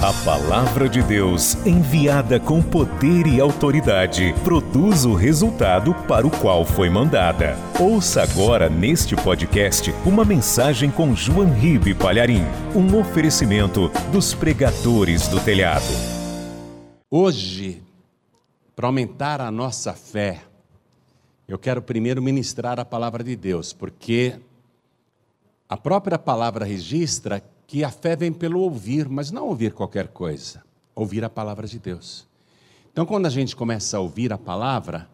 A palavra de Deus, enviada com poder e autoridade, produz o resultado para o qual foi mandada. Ouça agora neste podcast uma mensagem com João Ribe Palharim, um oferecimento dos pregadores do telhado. Hoje, para aumentar a nossa fé, eu quero primeiro ministrar a palavra de Deus, porque a própria palavra registra que a fé vem pelo ouvir, mas não ouvir qualquer coisa, ouvir a palavra de Deus. Então, quando a gente começa a ouvir a palavra,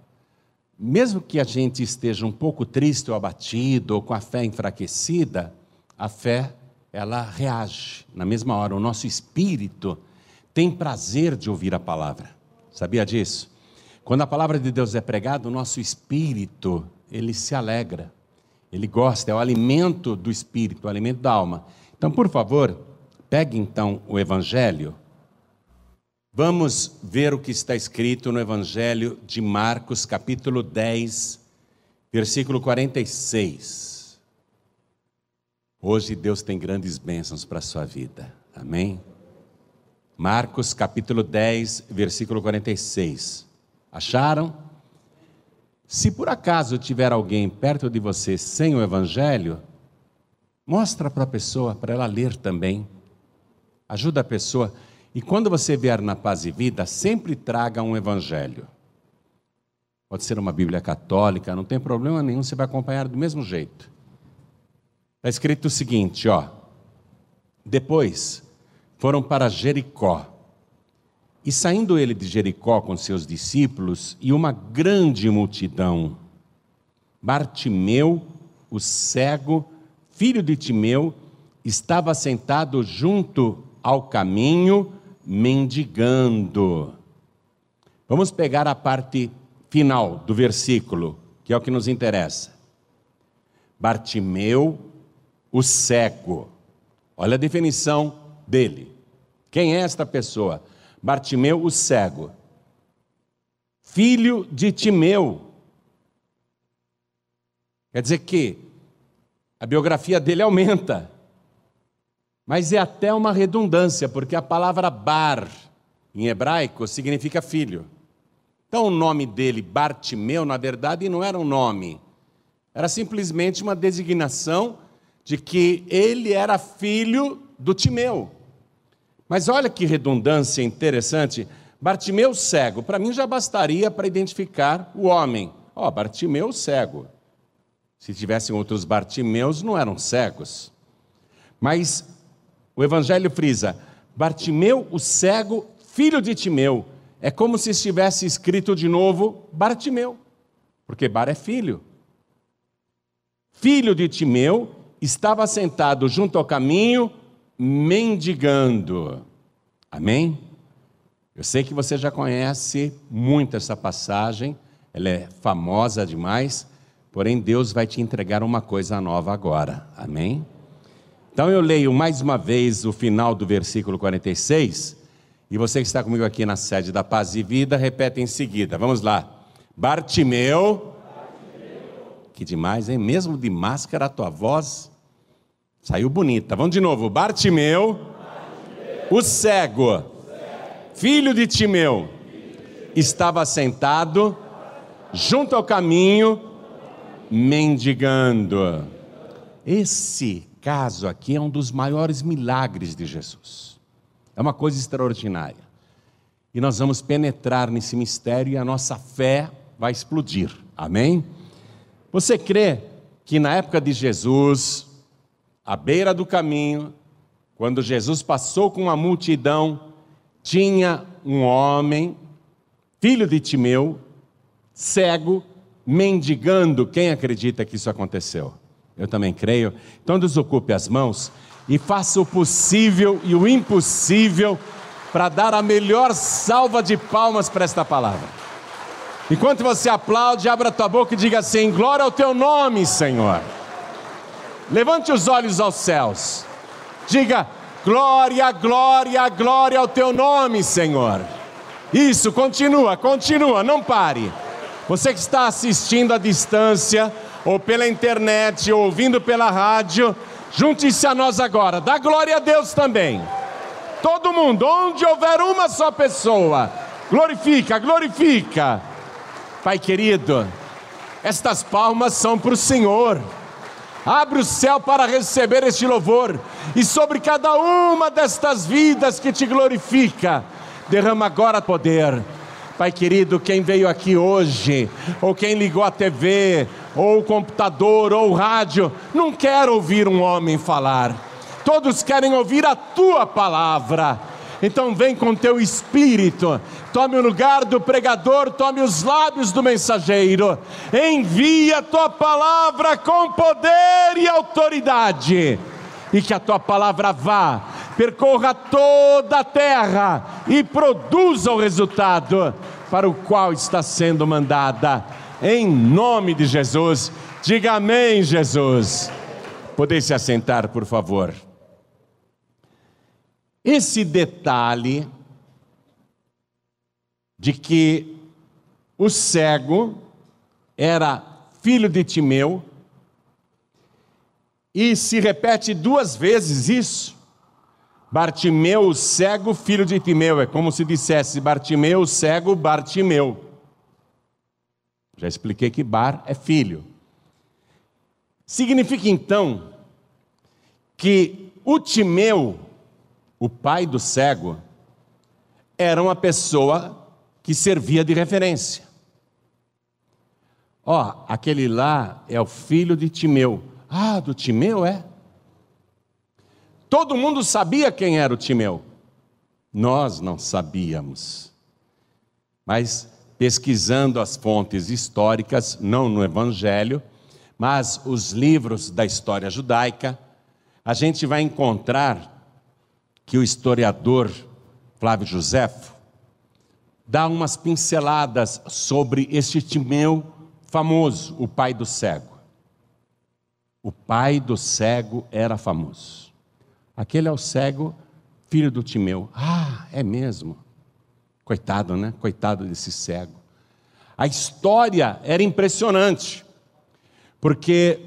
mesmo que a gente esteja um pouco triste ou abatido, ou com a fé enfraquecida, a fé, ela reage na mesma hora. O nosso espírito tem prazer de ouvir a palavra. Sabia disso? Quando a palavra de Deus é pregada, o nosso espírito, ele se alegra. Ele gosta, é o alimento do espírito, o alimento da alma. Então, por favor, pegue então o Evangelho. Vamos ver o que está escrito no Evangelho de Marcos, capítulo 10, versículo 46. Hoje Deus tem grandes bênçãos para a sua vida. Amém? Marcos, capítulo 10, versículo 46. Acharam? Se por acaso tiver alguém perto de você sem o Evangelho, Mostra para a pessoa, para ela ler também. Ajuda a pessoa. E quando você vier na paz e vida, sempre traga um evangelho. Pode ser uma Bíblia católica, não tem problema nenhum, você vai acompanhar do mesmo jeito. Está escrito o seguinte, ó. Depois foram para Jericó. E saindo ele de Jericó com seus discípulos e uma grande multidão, Bartimeu, o cego, filho de Timeu, estava sentado junto ao caminho, mendigando. Vamos pegar a parte final do versículo, que é o que nos interessa. Bartimeu, o cego. Olha a definição dele. Quem é esta pessoa? Bartimeu, o cego. Filho de Timeu. Quer dizer que a biografia dele aumenta. Mas é até uma redundância, porque a palavra bar em hebraico significa filho. Então o nome dele, Bartimeu, na verdade não era um nome, era simplesmente uma designação de que ele era filho do Timeu. Mas olha que redundância interessante. Bartimeu cego, para mim já bastaria para identificar o homem. Ó, oh, Bartimeu cego. Se tivessem outros Bartimeus, não eram cegos. Mas o Evangelho frisa: Bartimeu, o cego, filho de Timeu. É como se estivesse escrito de novo Bartimeu, porque Bar é filho. Filho de Timeu estava sentado junto ao caminho, mendigando. Amém? Eu sei que você já conhece muito essa passagem, ela é famosa demais. Porém, Deus vai te entregar uma coisa nova agora. Amém? Então eu leio mais uma vez o final do versículo 46. E você que está comigo aqui na sede da Paz e Vida, repete em seguida. Vamos lá. Bartimeu. Bartimeu. Que demais, hein? Mesmo de máscara, a tua voz saiu bonita. Vamos de novo. Bartimeu. Bartimeu. O, cego, o cego, filho de Timeu, estava sentado junto ao caminho mendigando. Esse caso aqui é um dos maiores milagres de Jesus. É uma coisa extraordinária. E nós vamos penetrar nesse mistério e a nossa fé vai explodir. Amém? Você crê que na época de Jesus, à beira do caminho, quando Jesus passou com a multidão, tinha um homem, filho de Timeu, cego, mendigando. Quem acredita que isso aconteceu? Eu também creio. Então desocupe as mãos e faça o possível e o impossível para dar a melhor salva de palmas para esta palavra. Enquanto você aplaude, abra tua boca e diga assim: Glória ao teu nome, Senhor. Levante os olhos aos céus. Diga: Glória, glória, glória ao teu nome, Senhor. Isso, continua, continua, não pare. Você que está assistindo à distância, ou pela internet, ou ouvindo pela rádio, junte-se a nós agora. Dá glória a Deus também. Todo mundo, onde houver uma só pessoa, glorifica, glorifica. Pai querido, estas palmas são para o Senhor. Abre o céu para receber este louvor, e sobre cada uma destas vidas que te glorifica, derrama agora poder. Pai querido, quem veio aqui hoje, ou quem ligou a TV, ou o computador, ou o rádio, não quer ouvir um homem falar, todos querem ouvir a tua palavra. Então vem com teu espírito, tome o lugar do pregador, tome os lábios do mensageiro, envia a tua palavra com poder e autoridade, e que a tua palavra vá, percorra toda a terra e produza o resultado para o qual está sendo mandada, em nome de Jesus. Diga amém, Jesus. Poder se assentar, por favor. Esse detalhe de que o cego era filho de Timeu, e se repete duas vezes isso. Bartimeu, cego, filho de Timeu. É como se dissesse Bartimeu, cego, Bartimeu. Já expliquei que Bar é filho. Significa então que o Timeu o pai do cego, era uma pessoa que servia de referência. Ó, oh, aquele lá é o filho de Timeu. Ah, do Timeu é? Todo mundo sabia quem era o Timeu. Nós não sabíamos. Mas pesquisando as fontes históricas, não no Evangelho, mas os livros da história judaica, a gente vai encontrar que o historiador Flávio Josefo dá umas pinceladas sobre este Timeu famoso, o pai do cego. O pai do cego era famoso. Aquele é o cego, filho do Timeu. Ah, é mesmo. Coitado, né? Coitado desse cego. A história era impressionante, porque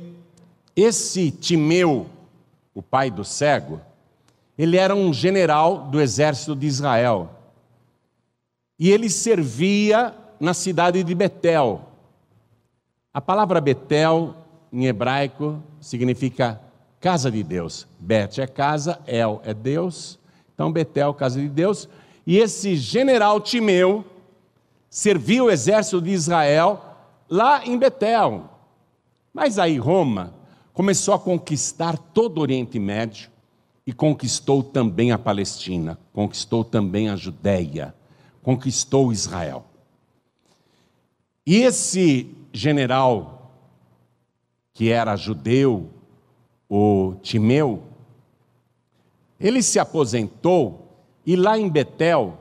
esse Timeu, o pai do cego, ele era um general do exército de Israel. E ele servia na cidade de Betel. A palavra Betel, em hebraico, significa casa de Deus. Bet é casa, El é Deus. Então, Betel, casa de Deus. E esse general Timeu serviu o exército de Israel lá em Betel. Mas aí Roma começou a conquistar todo o Oriente Médio e conquistou também a Palestina, conquistou também a Judéia, conquistou Israel. E esse general, que era judeu, o Timeu, ele se aposentou e lá em Betel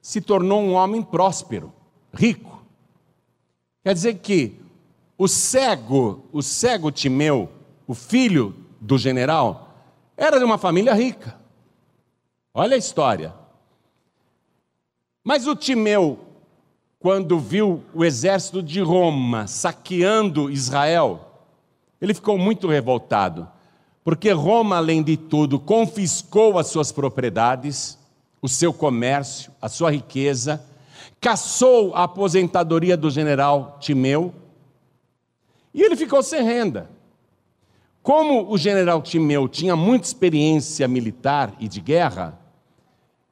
se tornou um homem próspero, rico. Quer dizer que o cego, o cego Timeu, o filho do general, era de uma família rica. Olha a história. Mas o Timeu, quando viu o exército de Roma saqueando Israel, ele ficou muito revoltado, porque Roma, além de tudo, confiscou as suas propriedades, o seu comércio, a sua riqueza, caçou a aposentadoria do general Timeu, e ele ficou sem renda. Como o general Timeu tinha muita experiência militar e de guerra,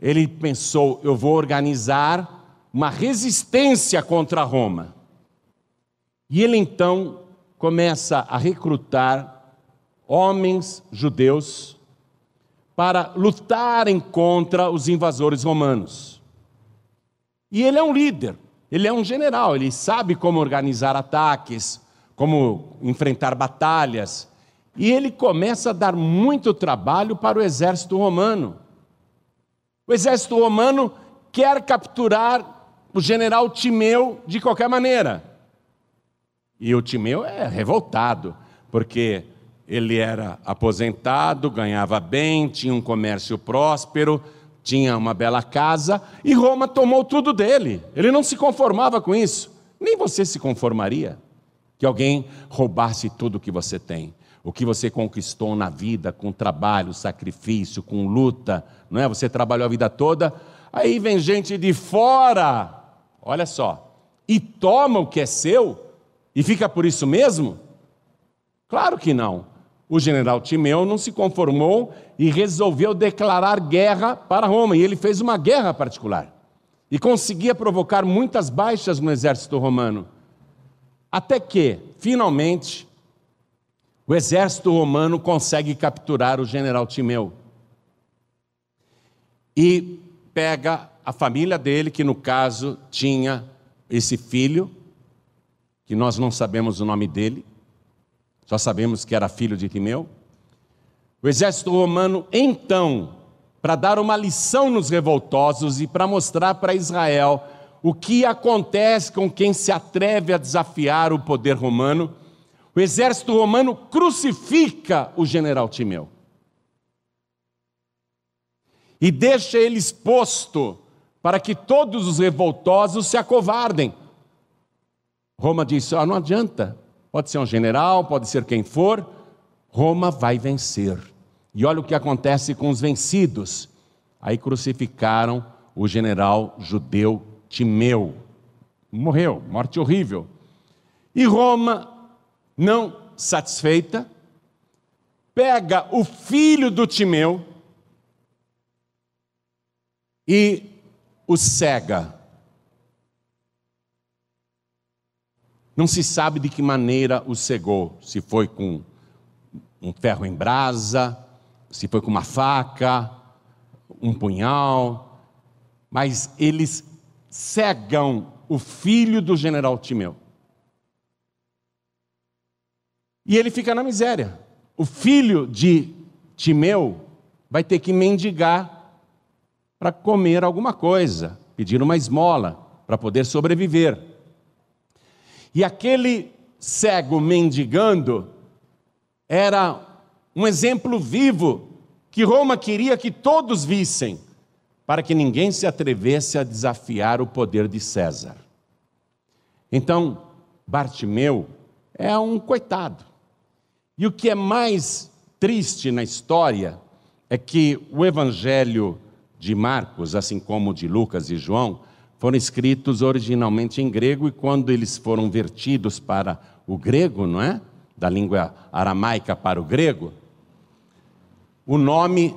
ele pensou: eu vou organizar uma resistência contra Roma. E ele então começa a recrutar homens judeus para lutarem contra os invasores romanos. E ele é um líder, ele é um general, ele sabe como organizar ataques, como enfrentar batalhas. E ele começa a dar muito trabalho para o exército romano. O exército romano quer capturar o general Timeu de qualquer maneira. E o Timeu é revoltado, porque ele era aposentado, ganhava bem, tinha um comércio próspero, tinha uma bela casa, e Roma tomou tudo dele. Ele não se conformava com isso. Nem você se conformaria que alguém roubasse tudo que você tem. o que você conquistou na vida com trabalho, sacrifício, com luta, não é? Você trabalhou a vida toda, aí vem gente de fora, olha só, e toma o que é seu e fica por isso mesmo? Claro que não. O general Timeu não se conformou e resolveu declarar guerra para Roma, e ele fez uma guerra particular. E conseguia provocar muitas baixas no exército romano. Até que, finalmente, o exército romano consegue capturar o general Timeu. E pega a família dele, que no caso tinha esse filho, que nós não sabemos o nome dele, só sabemos que era filho de Timeu. O exército romano, então, para dar uma lição nos revoltosos e para mostrar para Israel o que acontece com quem se atreve a desafiar o poder romano, o exército romano crucifica o general Timeu. E deixa ele exposto para que todos os revoltosos se acovardem. Roma disse: oh, não adianta, pode ser um general, pode ser quem for, Roma vai vencer. E olha o que acontece com os vencidos. Aí crucificaram o general judeu Timeu. Morreu, morte horrível. E Roma não satisfeita, pega o filho do Timeu e o cega. Não se sabe de que maneira o cegou, se foi com um ferro em brasa, se foi com uma faca, um punhal, mas eles cegam o filho do general Timeu. E ele fica na miséria. O filho de Timeu vai ter que mendigar para comer alguma coisa, pedir uma esmola para poder sobreviver. E aquele cego mendigando era um exemplo vivo que Roma queria que todos vissem, para que ninguém se atrevesse a desafiar o poder de César. Então, Bartimeu é um coitado. E o que é mais triste na história é que o Evangelho de Marcos, assim como o de Lucas e João, foram escritos originalmente em grego e quando eles foram vertidos para o grego, não é? Da língua aramaica para o grego, o nome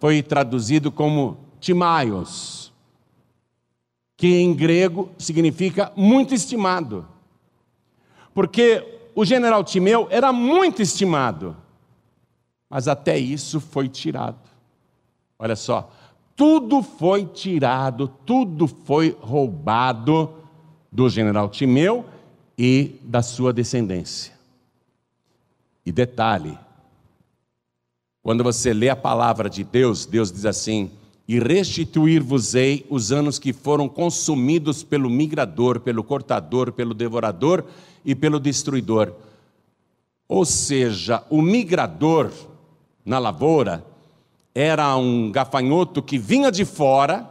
foi traduzido como Timaios, que em grego significa muito estimado. Porque o general Timeu era muito estimado, mas até isso foi tirado. Olha só, tudo foi tirado, tudo foi roubado do general Timeu e da sua descendência. E detalhe, quando você lê a palavra de Deus, Deus diz assim: E restituir-vos-ei os anos que foram consumidos pelo migrador, pelo cortador, pelo devorador e pelo destruidor. Ou seja, o migrador na lavoura era um gafanhoto que vinha de fora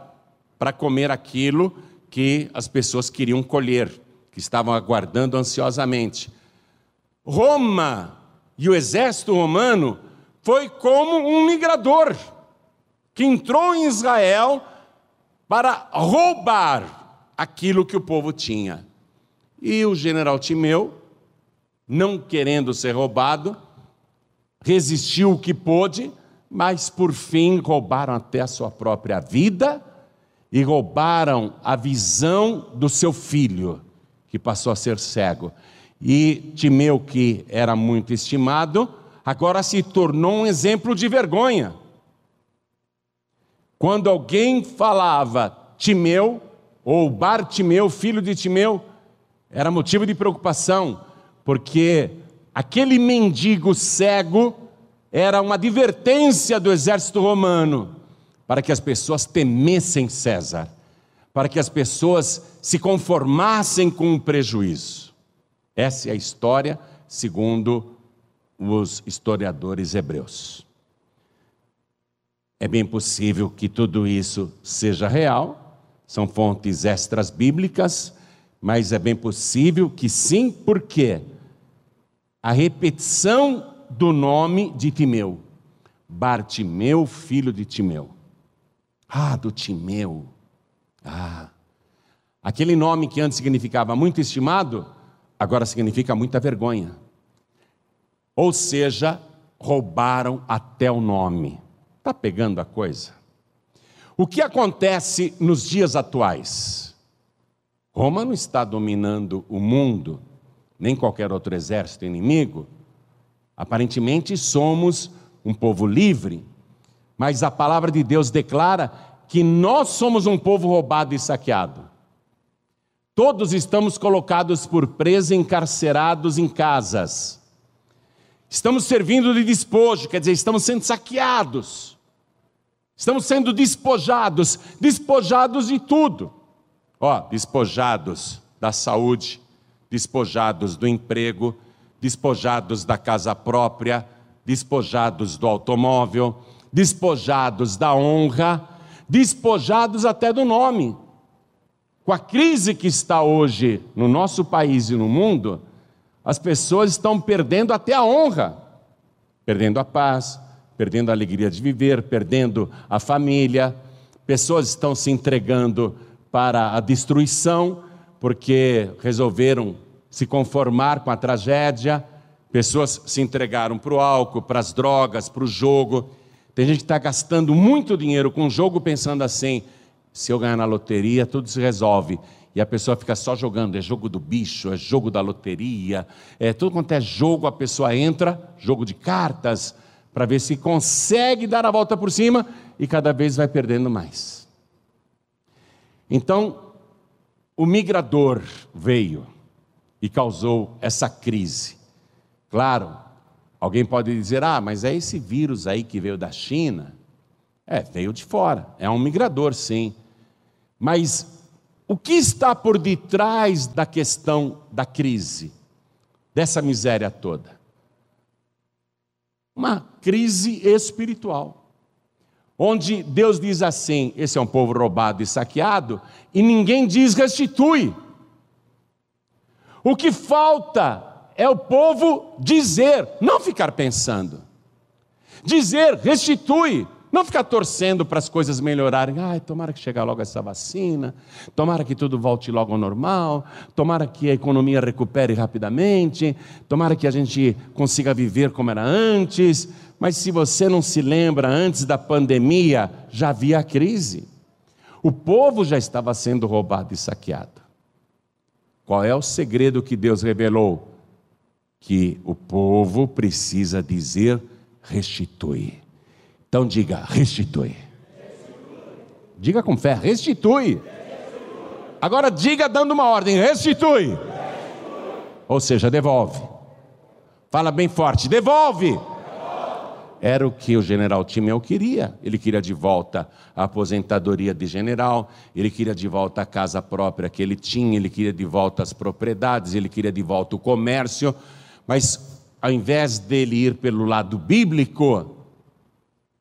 para comer aquilo que as pessoas queriam colher, que estavam aguardando ansiosamente. Roma e o exército romano foi como um migrador que entrou em Israel para roubar aquilo que o povo tinha. E o general Timeu, não querendo ser roubado, resistiu o que pôde, mas por fim roubaram até a sua própria vida e roubaram a visão do seu filho, que passou a ser cego. E Timeu, que era muito estimado, agora se tornou um exemplo de vergonha. Quando alguém falava Timeu, ou Bartimeu, filho de Timeu, era motivo de preocupação, porque aquele mendigo cego era uma advertência do exército romano para que as pessoas temessem César, para que as pessoas se conformassem com o prejuízo. Essa é a história segundo os historiadores hebreus. É bem possível que tudo isso seja real, são fontes extras bíblicas, mas é bem possível que sim, porque a repetição do nome de Timeu. Bartimeu, filho de Timeu. Ah, do Timeu. Ah. Aquele nome que antes significava muito estimado, agora significa muita vergonha. Ou seja, roubaram até o nome. Está pegando a coisa? O que acontece nos dias atuais? Roma não está dominando o mundo, nem qualquer outro exército inimigo. Aparentemente somos um povo livre, mas a palavra de Deus declara que nós somos um povo roubado e saqueado. Todos estamos colocados por preso, encarcerados em casas. Estamos servindo de despojo, quer dizer, estamos sendo saqueados. Estamos sendo despojados, despojados de tudo. Ó, despojados da saúde, despojados do emprego, despojados da casa própria, despojados do automóvel, despojados da honra, despojados até do nome. Com a crise que está hoje no nosso país e no mundo, as pessoas estão perdendo até a honra, perdendo a paz, perdendo a alegria de viver, perdendo a família. Pessoas estão se entregando para a destruição porque resolveram se conformar com a tragédia. Pessoas se entregaram para o álcool, para as drogas, para o jogo. Tem gente que está gastando muito dinheiro com o jogo pensando assim: se eu ganhar na loteria, tudo se resolve. E a pessoa fica só jogando, é jogo do bicho, é jogo da loteria, é tudo quanto é jogo, a pessoa entra, jogo de cartas, para ver se consegue dar a volta por cima e cada vez vai perdendo mais. Então, o migrador veio e causou essa crise. Claro, alguém pode dizer: ah, mas é esse vírus aí que veio da China. É, veio de fora, é um migrador, sim. Mas o que está por detrás da questão da crise, dessa miséria toda? Uma crise espiritual, onde Deus diz assim: esse é um povo roubado e saqueado, e ninguém diz restitui. O que falta é o povo dizer, não ficar pensando. Dizer, restitui, não ficar torcendo para as coisas melhorarem. Ai, tomara que chegue logo essa vacina, tomara que tudo volte logo ao normal, tomara que a economia recupere rapidamente, tomara que a gente consiga viver como era antes. Mas se você não se lembra, antes da pandemia já havia a crise. O povo já estava sendo roubado e saqueado. Qual é o segredo que Deus revelou? Que o povo precisa dizer restitui. Então diga restitui. Diga com fé, restitui. Agora diga dando uma ordem, restitui. Ou seja, devolve. Fala bem forte, devolve. Era o que o general Timeu queria. Ele queria de volta a aposentadoria de general, ele queria de volta a casa própria que ele tinha, ele queria de volta as propriedades, ele queria de volta o comércio. Mas ao invés dele ir pelo lado bíblico,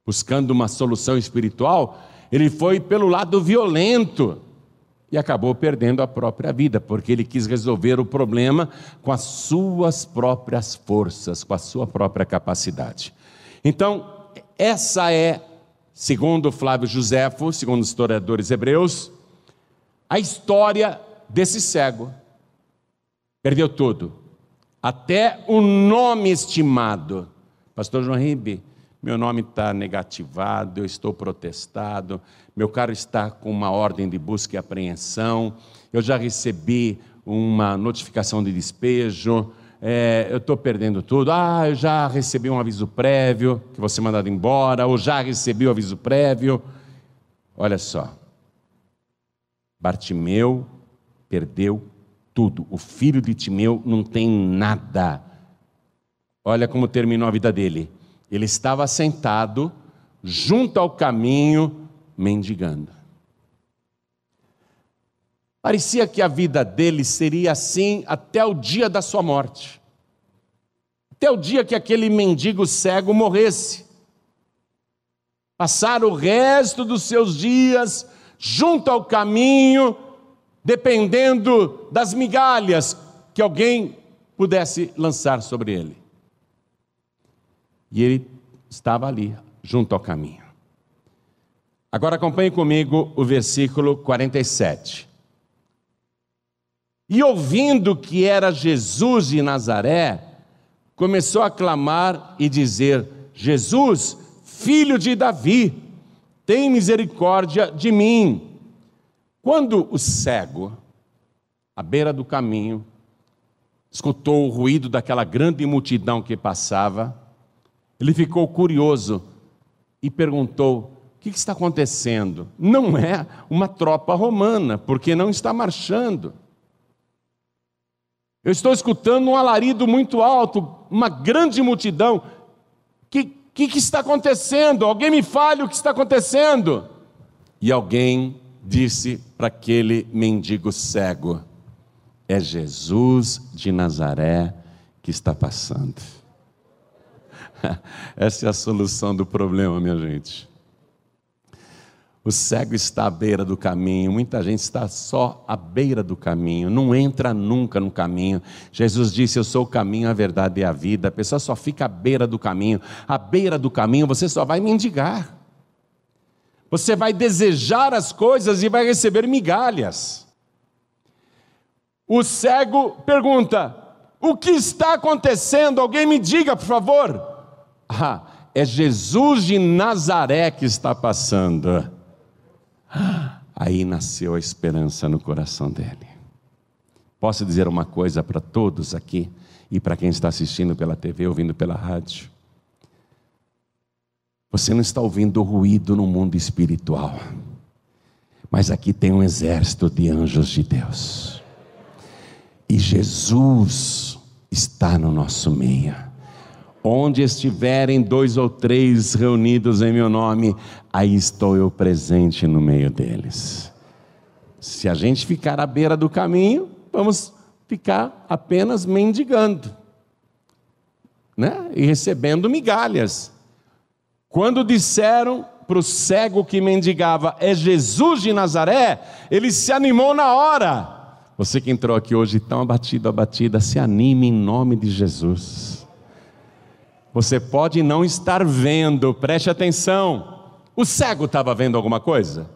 buscando uma solução espiritual, ele foi pelo lado violento e acabou perdendo a própria vida, porque ele quis resolver o problema com as suas próprias forças, com a sua própria capacidade. Então, essa é, segundo Flávio Josefo, segundo os historiadores hebreus, a história desse cego. Perdeu tudo, até o nome estimado. Pastor João Ribe, meu nome está negativado, eu estou protestado, meu carro está com uma ordem de busca e apreensão, eu já recebi uma notificação de despejo, é, eu estou perdendo tudo. Ah, eu já recebi um aviso prévio, que você mandado embora, ou já recebi o aviso prévio. Olha só. Bartimeu perdeu tudo. O filho de Timeu não tem nada. Olha como terminou a vida dele. Ele estava sentado junto ao caminho, mendigando. Parecia que a vida dele seria assim até o dia da sua morte. Até o dia que aquele mendigo cego morresse. Passar o resto dos seus dias junto ao caminho, dependendo das migalhas que alguém pudesse lançar sobre ele. E ele estava ali, junto ao caminho. Agora acompanhe comigo o versículo 47. E ouvindo que era Jesus de Nazaré, começou a clamar e dizer: Jesus, filho de Davi, tem misericórdia de mim. Quando o cego, à beira do caminho, escutou o ruído daquela grande multidão que passava, ele ficou curioso e perguntou: o que está acontecendo? Não é uma tropa romana, porque não está marchando. Eu estou escutando um alarido muito alto, uma grande multidão. O que, que, que está acontecendo? Alguém me fale o que está acontecendo. E alguém disse para aquele mendigo cego: É Jesus de Nazaré que está passando. Essa é a solução do problema, minha gente. O cego está à beira do caminho, muita gente está só à beira do caminho, não entra nunca no caminho. Jesus disse: Eu sou o caminho, a verdade e a vida. A pessoa só fica à beira do caminho. À beira do caminho você só vai mendigar. Você vai desejar as coisas e vai receber migalhas. O cego pergunta: O que está acontecendo? Alguém me diga, por favor. Ah, é Jesus de Nazaré que está passando. Aí nasceu a esperança no coração dele. Posso dizer uma coisa para todos aqui e para quem está assistindo pela TV, ouvindo pela rádio? Você não está ouvindo ruído no mundo espiritual, mas aqui tem um exército de anjos de Deus, e Jesus está no nosso meio. Onde estiverem dois ou três reunidos em meu nome, aí estou eu presente no meio deles. Se a gente ficar à beira do caminho, vamos ficar apenas mendigando, né? E recebendo migalhas. Quando disseram para o cego que mendigava, é Jesus de Nazaré, ele se animou na hora. Você que entrou aqui hoje tão abatido, abatida, se anime em nome de Jesus. Você pode não estar vendo, preste atenção. O cego estava vendo alguma coisa?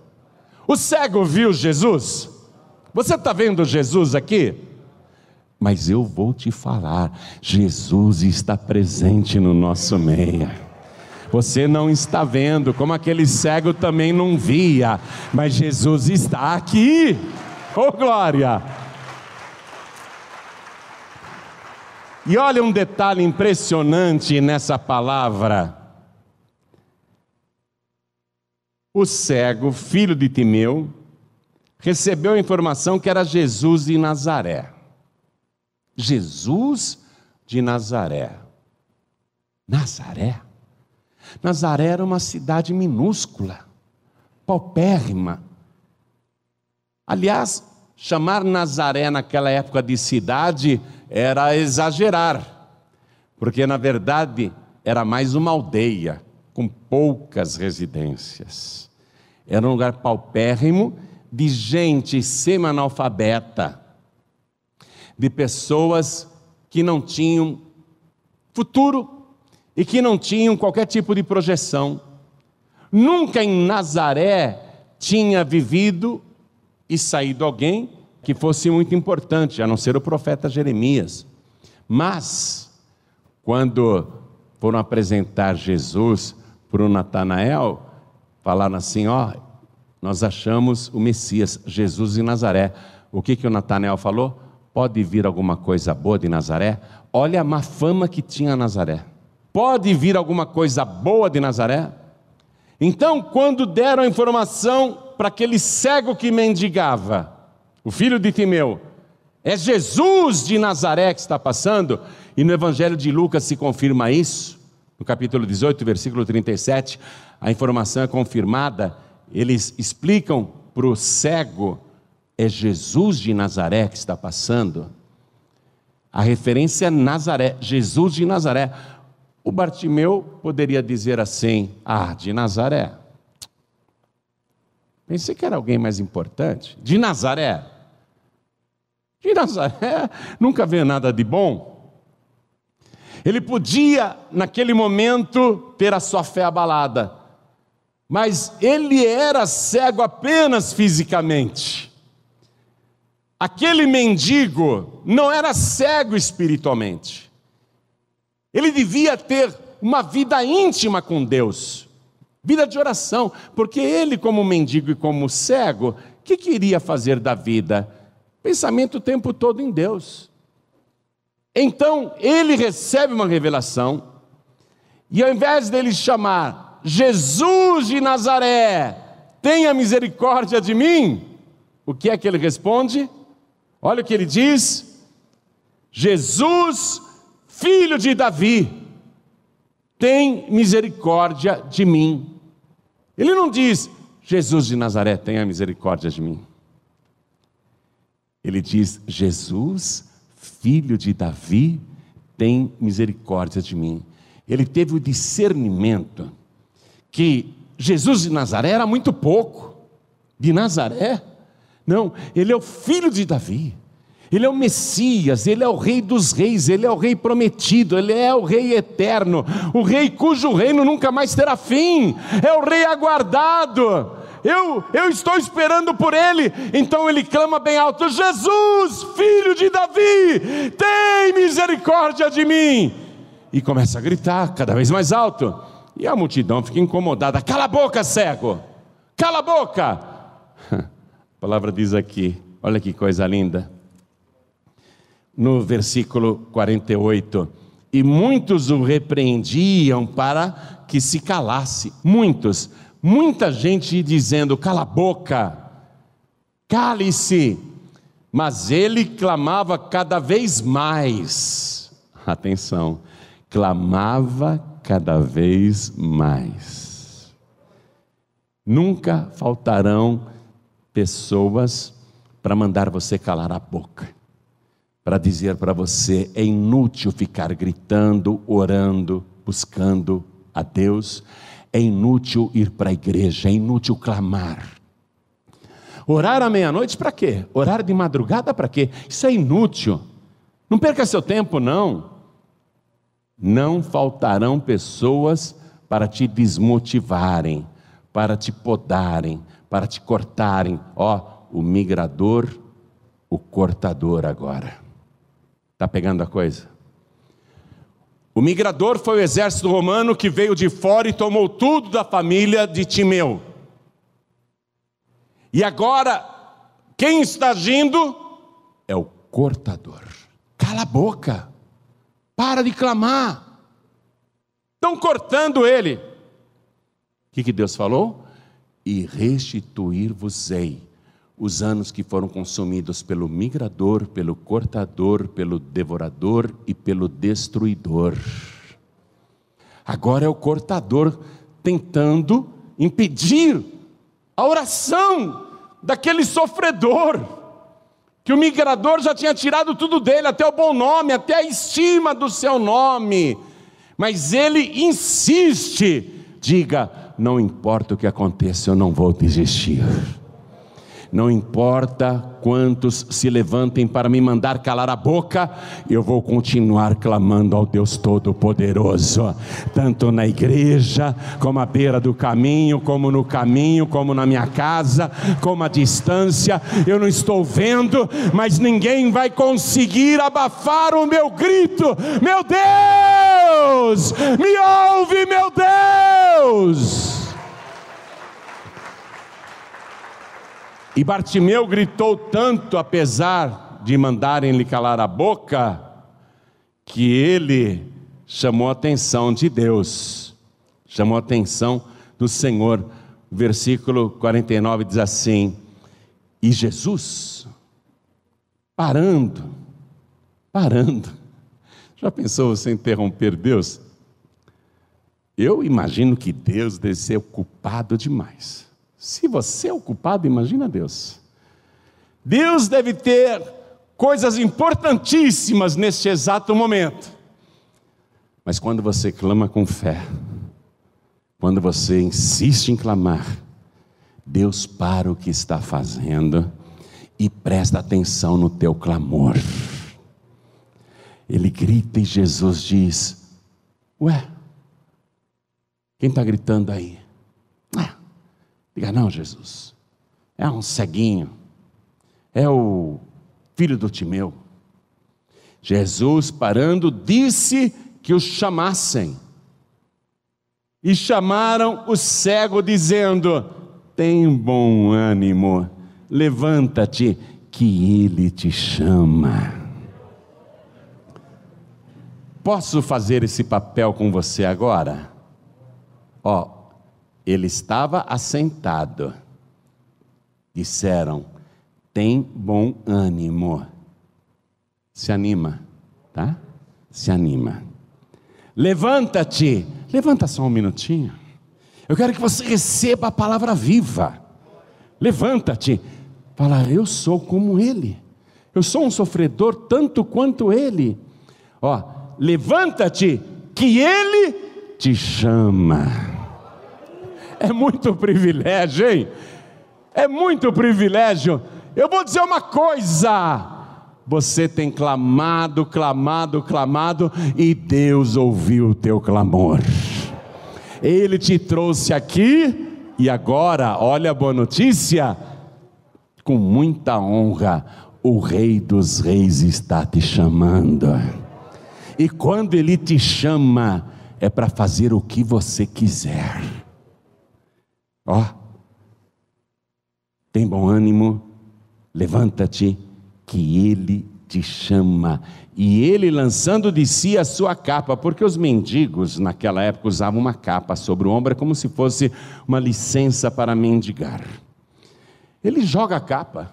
O cego viu Jesus? Você está vendo Jesus aqui? Mas eu vou te falar: Jesus está presente no nosso meio. Você não está vendo, como aquele cego também não via, mas Jesus está aqui. Oh glória! E olha um detalhe impressionante nessa palavra. O cego, filho de Timeu, recebeu a informação que era Jesus de Nazaré. Jesus de Nazaré. Nazaré? Nazaré era uma cidade minúscula, paupérrima. Aliás, chamar Nazaré naquela época de cidade era exagerar, porque na verdade era mais uma aldeia com poucas residências. Era um lugar paupérrimo de gente semi-analfabeta, de pessoas que não tinham futuro e que não tinham qualquer tipo de projeção. Nunca em Nazaré tinha vivido e saído alguém que fosse muito importante, a não ser o profeta Jeremias. Mas, quando foram apresentar Jesus para o Natanael, falaram assim: Ó, nós achamos o Messias, Jesus de Nazaré. O que, que o Natanael falou? Pode vir alguma coisa boa de Nazaré? Olha a má fama que tinha Nazaré. Pode vir alguma coisa boa de Nazaré? Então, quando deram a informação para aquele cego que mendigava, o filho de Timeu. É Jesus de Nazaré que está passando, e no Evangelho de Lucas se confirma isso, no capítulo 18, versículo 37, a informação é confirmada. Eles explicam para o cego: é Jesus de Nazaré que está passando. A referência é Nazaré, Jesus de Nazaré. O Bartimeu poderia dizer assim: Ah, de Nazaré. Pensei que era alguém mais importante. De Nazaré. De Nazaré nunca vê nada de bom. Ele podia, naquele momento, ter a sua fé abalada, mas ele era cego apenas fisicamente. Aquele mendigo não era cego espiritualmente. Ele devia ter uma vida íntima com Deus, vida de oração, porque ele, como mendigo e como cego, o que queria fazer da vida? Pensamento o tempo todo em Deus. Então, ele recebe uma revelação, e ao invés dele chamar Jesus de Nazaré, tenha misericórdia de mim, o que é que ele responde? Olha o que ele diz: Jesus, filho de Davi, tem misericórdia de mim. Ele não diz, Jesus de Nazaré, tenha misericórdia de mim. Ele diz, Jesus, filho de Davi, tem misericórdia de mim. Ele teve o discernimento que Jesus de Nazaré era muito pouco. De Nazaré? Não, ele é o filho de Davi. Ele é o Messias, ele é o Rei dos Reis, ele é o Rei prometido, ele é o Rei eterno, o Rei cujo reino nunca mais terá fim, é o Rei aguardado eu, eu estou esperando por ele. Então ele clama bem alto: Jesus, filho de Davi, tem misericórdia de mim. E começa a gritar cada vez mais alto. E a multidão fica incomodada: cala a boca, cego, cala a boca. A palavra diz aqui, olha que coisa linda. No versículo 48 e muitos o repreendiam para que se calasse. Muitos, Muita gente dizendo: cala a boca, cale-se. Mas ele clamava cada vez mais. Atenção, clamava cada vez mais. Nunca faltarão pessoas para mandar você calar a boca, para dizer para você: é inútil ficar gritando, orando, buscando a Deus é inútil ir para a igreja, é inútil clamar. Orar à meia-noite para quê? Orar de madrugada para quê? Isso é inútil. Não perca seu tempo, não. Não faltarão pessoas para te desmotivarem, para te podarem, para te cortarem. Ó, o migrador, o cortador agora. Está pegando a coisa? O migrador foi o exército romano que veio de fora e tomou tudo da família de Timeu. E agora, quem está agindo é o cortador. Cala a boca, para de clamar. Estão cortando ele. O que, que Deus falou? E restituir-vos-ei os anos que foram consumidos pelo migrador, pelo cortador, pelo devorador e pelo destruidor. Agora é o cortador tentando impedir a oração daquele sofredor, que o migrador já tinha tirado tudo dele, até o bom nome, até a estima do seu nome, mas ele insiste: diga, não importa o que aconteça, eu não vou desistir. Não importa quantos se levantem para me mandar calar a boca, eu vou continuar clamando ao Deus Todo-Poderoso, tanto na igreja, como à beira do caminho, como no caminho, como na minha casa, como à distância. Eu não estou vendo, mas ninguém vai conseguir abafar o meu grito. Meu Deus, me ouve, meu Deus. E Bartimeu gritou tanto, apesar de mandarem lhe calar a boca, que ele chamou a atenção de Deus, chamou a atenção do Senhor. Versículo 49 diz assim: E Jesus, parando, parando, já pensou você interromper Deus? Eu imagino que Deus deve ser ocupado demais. Se você é o culpado, imagina Deus. Deus deve ter coisas importantíssimas neste exato momento. Mas quando você clama com fé, quando você insiste em clamar, Deus para o que está fazendo e presta atenção no teu clamor. Ele grita e Jesus diz: Ué, quem está gritando aí? Diga, não, Jesus, é um ceguinho, é o filho do Timeu. Jesus, parando, disse que os chamassem. E chamaram o cego, dizendo: Tem bom ânimo, levanta-te, que ele te chama. Posso fazer esse papel com você agora? Ó, ele estava assentado. Disseram: tem bom ânimo. Se anima, tá? Se anima. Levanta-te. Levanta só um minutinho. Eu quero que você receba a palavra viva. Levanta-te. Fala, eu sou como ele. Eu sou um sofredor tanto quanto ele. Ó, levanta-te, que ele te chama. É muito privilégio, hein? É muito privilégio. Eu vou dizer uma coisa. Você tem clamado, clamado, clamado, e Deus ouviu o teu clamor. Ele te trouxe aqui, e agora, olha a boa notícia, com muita honra, o Rei dos Reis está te chamando. E quando Ele te chama, é para fazer o que você quiser. Ó, tem bom ânimo, levanta-te, que Ele te chama. E ele lançando de si a sua capa, porque os mendigos naquela época usavam uma capa sobre o ombro, como se fosse uma licença para mendigar. Ele joga a capa,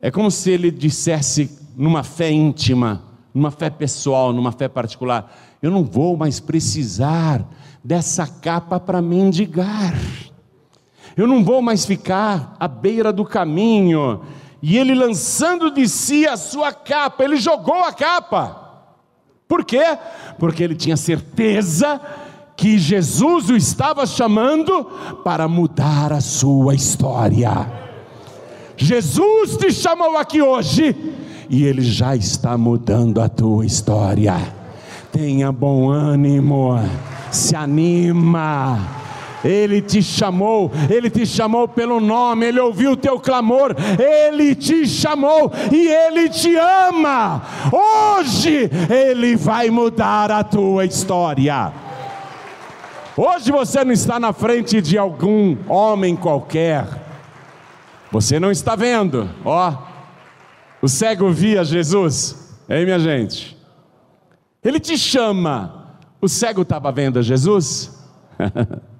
é como se ele dissesse, numa fé íntima, numa fé pessoal, numa fé particular: Eu não vou mais precisar dessa capa para mendigar, eu não vou mais ficar à beira do caminho e ele lançando de si a sua capa, ele jogou a capa. Por quê? Porque ele tinha certeza que Jesus o estava chamando para mudar a sua história. Jesus te chamou aqui hoje e ele já está mudando a tua história. Tenha bom ânimo, se anima ele te chamou, Ele te chamou pelo nome, Ele ouviu o teu clamor, Ele te chamou e Ele te ama. Hoje Ele vai mudar a tua história. Hoje você não está na frente de algum homem qualquer, você não está vendo, ó, o cego via Jesus, hein, minha gente? Ele te chama, o cego estava vendo Jesus?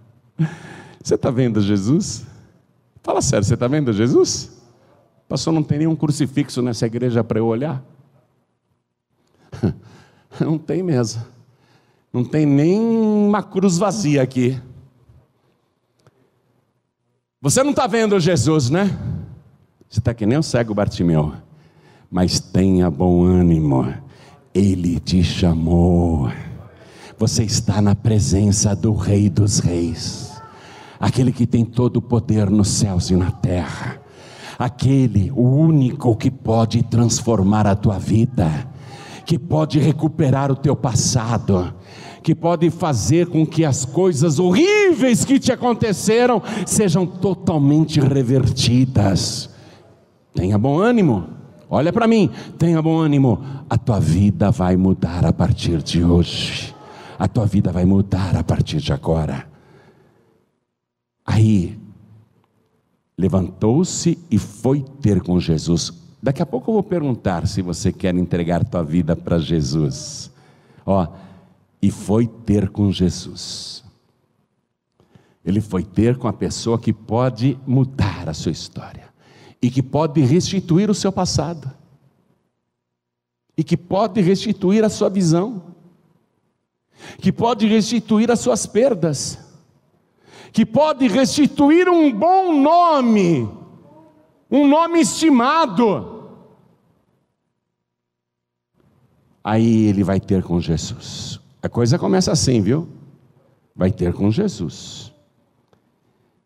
Você está vendo Jesus? Fala sério, você está vendo Jesus? Pastor, não tem nenhum crucifixo nessa igreja para eu olhar? Não tem mesmo. Não tem nem uma cruz vazia aqui. Você não está vendo Jesus, né? Você está que nem o cego Bartimeu. Mas tenha bom ânimo. Ele te chamou. Você está na presença do Rei dos Reis aquele que tem todo o poder nos céus e na terra, aquele, o único que pode transformar a tua vida, que pode recuperar o teu passado, que pode fazer com que as coisas horríveis que te aconteceram sejam totalmente revertidas. Tenha bom ânimo. Olha para mim, tenha bom ânimo. A tua vida vai mudar a partir de hoje. A tua vida vai mudar a partir de agora. Aí, levantou-se e foi ter com Jesus. Daqui a pouco eu vou perguntar se você quer entregar tua vida para Jesus. Ó, e foi ter com Jesus. Ele foi ter com a pessoa que pode mudar a sua história e que pode restituir o seu passado e que pode restituir a sua visão, que pode restituir as suas perdas que pode restituir um bom nome, um nome estimado. Aí ele vai ter com Jesus. A coisa começa assim, viu? Vai ter com Jesus.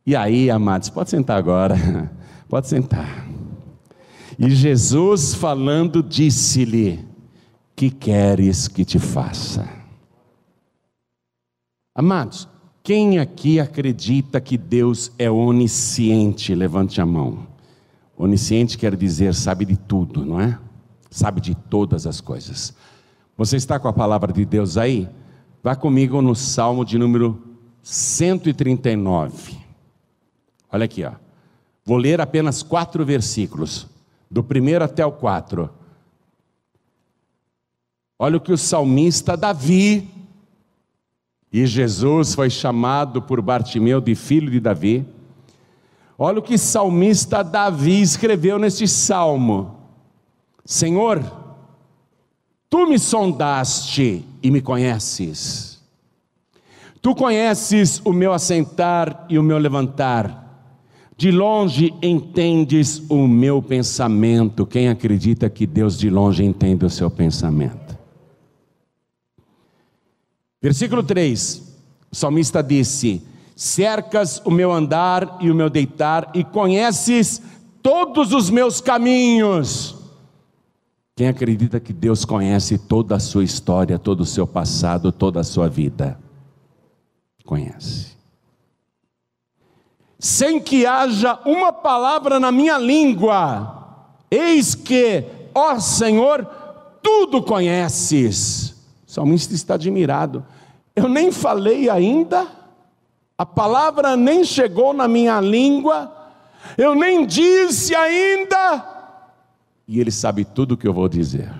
E aí, amados, pode sentar agora, pode sentar. E Jesus falando disse-lhe: que queres que te faça? Amados, quem aqui acredita que Deus é onisciente? Levante a mão. Onisciente quer dizer sabe de tudo, não é? Sabe de todas as coisas. Você está com a palavra de Deus aí? Vá comigo no Salmo de número 139. Olha aqui, ó. Vou ler apenas quatro versículos, do primeiro até o quatro. Olha o que o salmista Davi, e Jesus foi chamado por Bartimeu de filho de Davi. Olha o que salmista Davi escreveu neste salmo: Senhor, tu me sondaste e me conheces. Tu conheces o meu assentar e o meu levantar. De longe entendes o meu pensamento. Quem acredita que Deus de longe entende o seu pensamento? Versículo 3: o salmista disse: Cercas o meu andar e o meu deitar, e conheces todos os meus caminhos. Quem acredita que Deus conhece toda a sua história, todo o seu passado, toda a sua vida? Conhece. Sem que haja uma palavra na minha língua, eis que, ó Senhor, tudo conheces. O salmista está admirado. Eu nem falei ainda, a palavra nem chegou na minha língua, eu nem disse ainda, e Ele sabe tudo o que eu vou dizer.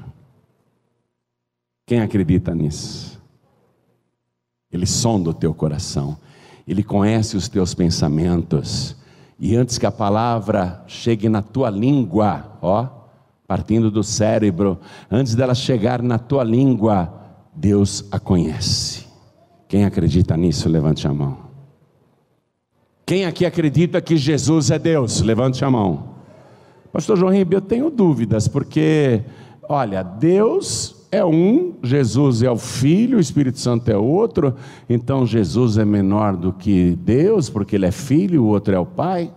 Quem acredita nisso? Ele sonda o teu coração, Ele conhece os teus pensamentos, e antes que a palavra chegue na tua língua, ó, partindo do cérebro, antes dela chegar na tua língua, Deus a conhece. Quem acredita nisso, levante a mão. Quem aqui acredita que Jesus é Deus? Levante a mão. Pastor João Ribeiro, eu tenho dúvidas, porque, olha, Deus é um, Jesus é o Filho, o Espírito Santo é outro, então Jesus é menor do que Deus, porque Ele é Filho, o outro é o Pai.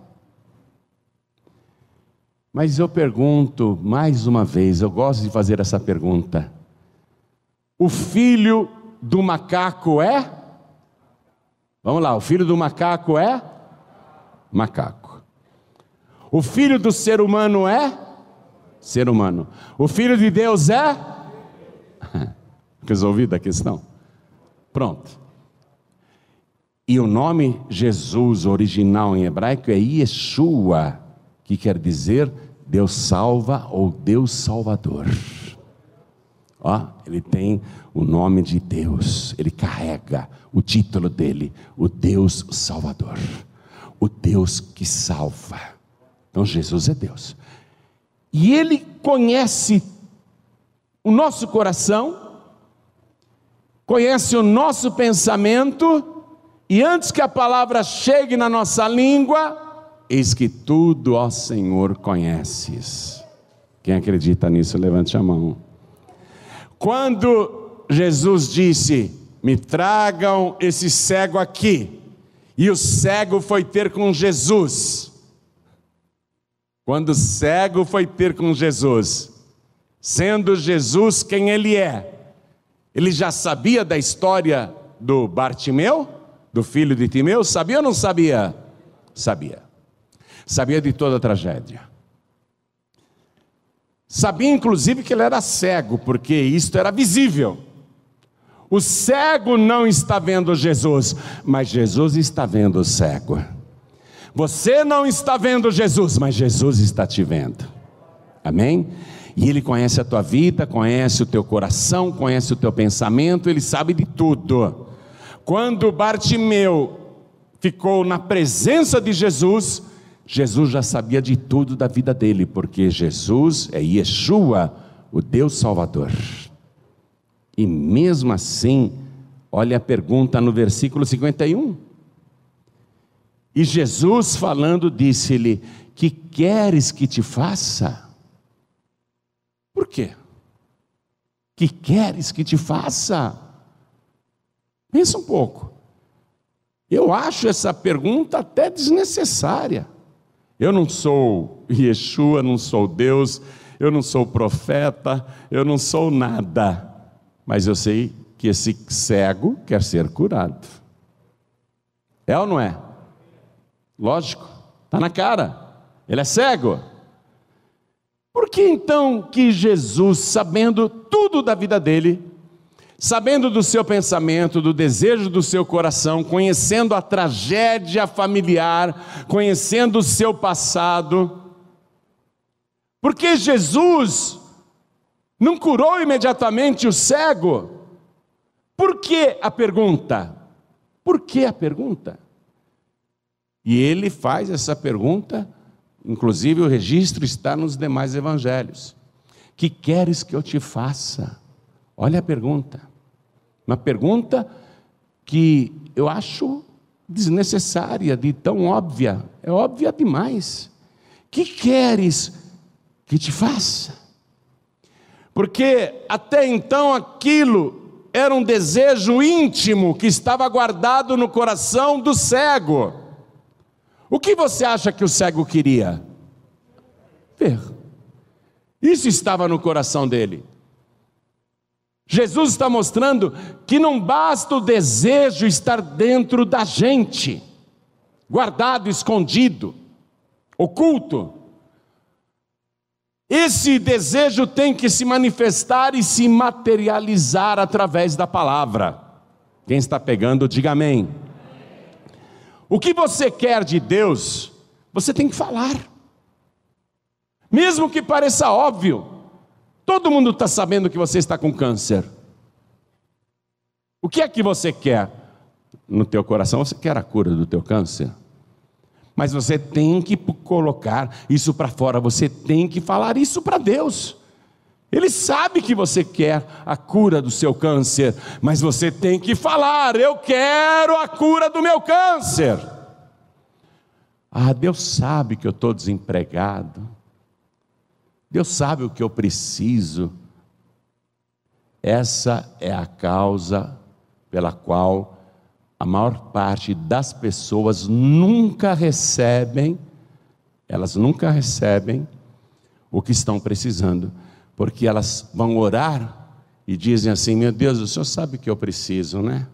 Mas eu pergunto mais uma vez, eu gosto de fazer essa pergunta: o filho do macaco é? Vamos lá, o filho do macaco é? Macaco. O filho do ser humano é? Ser humano. O filho de Deus é? Resolvida a questão? Pronto. E o nome Jesus, original em hebraico, é Yeshua, que quer dizer Deus salva ou Deus salvador. Ó, ele tem o nome de Deus, ele carrega o título dele, o Deus Salvador, o Deus que salva. Então Jesus é Deus. E ele conhece o nosso coração, conhece o nosso pensamento, e antes que a palavra chegue na nossa língua, eis que tudo, ó Senhor, conheces. Quem acredita nisso, levante a mão. Quando Jesus disse: Me tragam esse cego aqui, e o cego foi ter com Jesus. Quando o cego foi ter com Jesus, sendo Jesus quem ele é, ele já sabia da história do Bartimeu, do filho de Timeu? Sabia ou não sabia? Sabia. Sabia de toda a tragédia. Sabia inclusive que ele era cego, porque isto era visível. O cego não está vendo Jesus, mas Jesus está vendo o cego. Você não está vendo Jesus, mas Jesus está te vendo. Amém? E Ele conhece a tua vida, conhece o teu coração, conhece o teu pensamento, Ele sabe de tudo. Quando Bartimeu ficou na presença de Jesus, Jesus já sabia de tudo da vida dele, porque Jesus é Yeshua, o Deus Salvador. E mesmo assim, olha a pergunta no versículo 51. E Jesus falando, disse-lhe: Que queres que te faça? Por quê? Que queres que te faça? Pensa um pouco. Eu acho essa pergunta até desnecessária. Eu não sou Yeshua, não sou Deus, eu não sou profeta, eu não sou nada, mas eu sei que esse cego quer ser curado. É ou não é? Lógico, está na cara, ele é cego. Por que então que Jesus, sabendo tudo da vida dele, sabendo do seu pensamento, do desejo do seu coração, conhecendo a tragédia familiar, conhecendo o seu passado, porque Jesus não curou imediatamente o cego? Por que a pergunta? Por que a pergunta? E ele faz essa pergunta Inclusive, o registro está nos demais evangelhos. Que queres que eu te faça? Olha a pergunta. Uma pergunta que eu acho desnecessária, de tão óbvia. É óbvia demais. Que queres que te faça? Porque até então aquilo era um desejo íntimo que estava guardado no coração do cego. O que você acha que o cego queria? Ver. Isso estava no coração dele. Jesus está mostrando que não basta o desejo estar dentro da gente, guardado, escondido, oculto. Esse desejo tem que se manifestar e se materializar através da palavra. Quem está pegando, diga amém. O que você quer de Deus, você tem que falar. Mesmo que pareça óbvio, todo mundo está sabendo que você está com câncer. O que é que você quer? No teu coração você quer a cura do teu câncer. Mas você tem que colocar isso para fora, você tem que falar isso para Deus. Ele sabe que você quer a cura do seu câncer, mas você tem que falar: Eu quero a cura do meu câncer. Ah, Deus sabe que eu estou desempregado. Deus sabe o que eu preciso. Essa é a causa pela qual a maior parte das pessoas nunca recebem, elas nunca recebem o que estão precisando porque elas vão orar e dizem assim: Meu Deus, o senhor sabe o que eu preciso, né?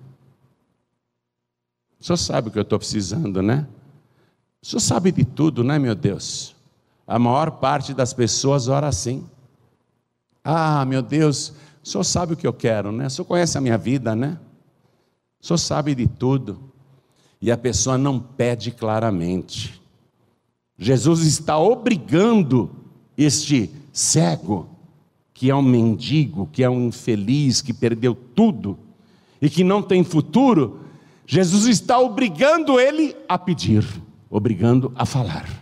O senhor sabe o que eu estou precisando, né? O senhor sabe de tudo, né, meu Deus? A maior parte das pessoas ora assim. Ah, meu Deus, o senhor sabe o que eu quero, né? O senhor conhece a minha vida, né? O senhor sabe de tudo. E a pessoa não pede claramente. Jesus está obrigando este cego que é um mendigo, que é um infeliz, que perdeu tudo e que não tem futuro, Jesus está obrigando ele a pedir, obrigando a falar.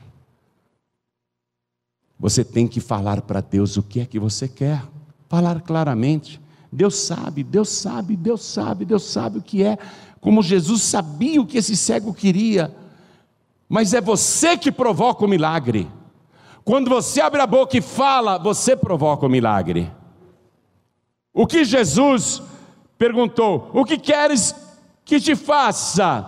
Você tem que falar para Deus o que é que você quer, falar claramente. Deus sabe, Deus sabe, Deus sabe, Deus sabe o que é, como Jesus sabia o que esse cego queria, mas é você que provoca o milagre. Quando você abre a boca e fala, você provoca o milagre. O que Jesus perguntou: O que queres que te faça?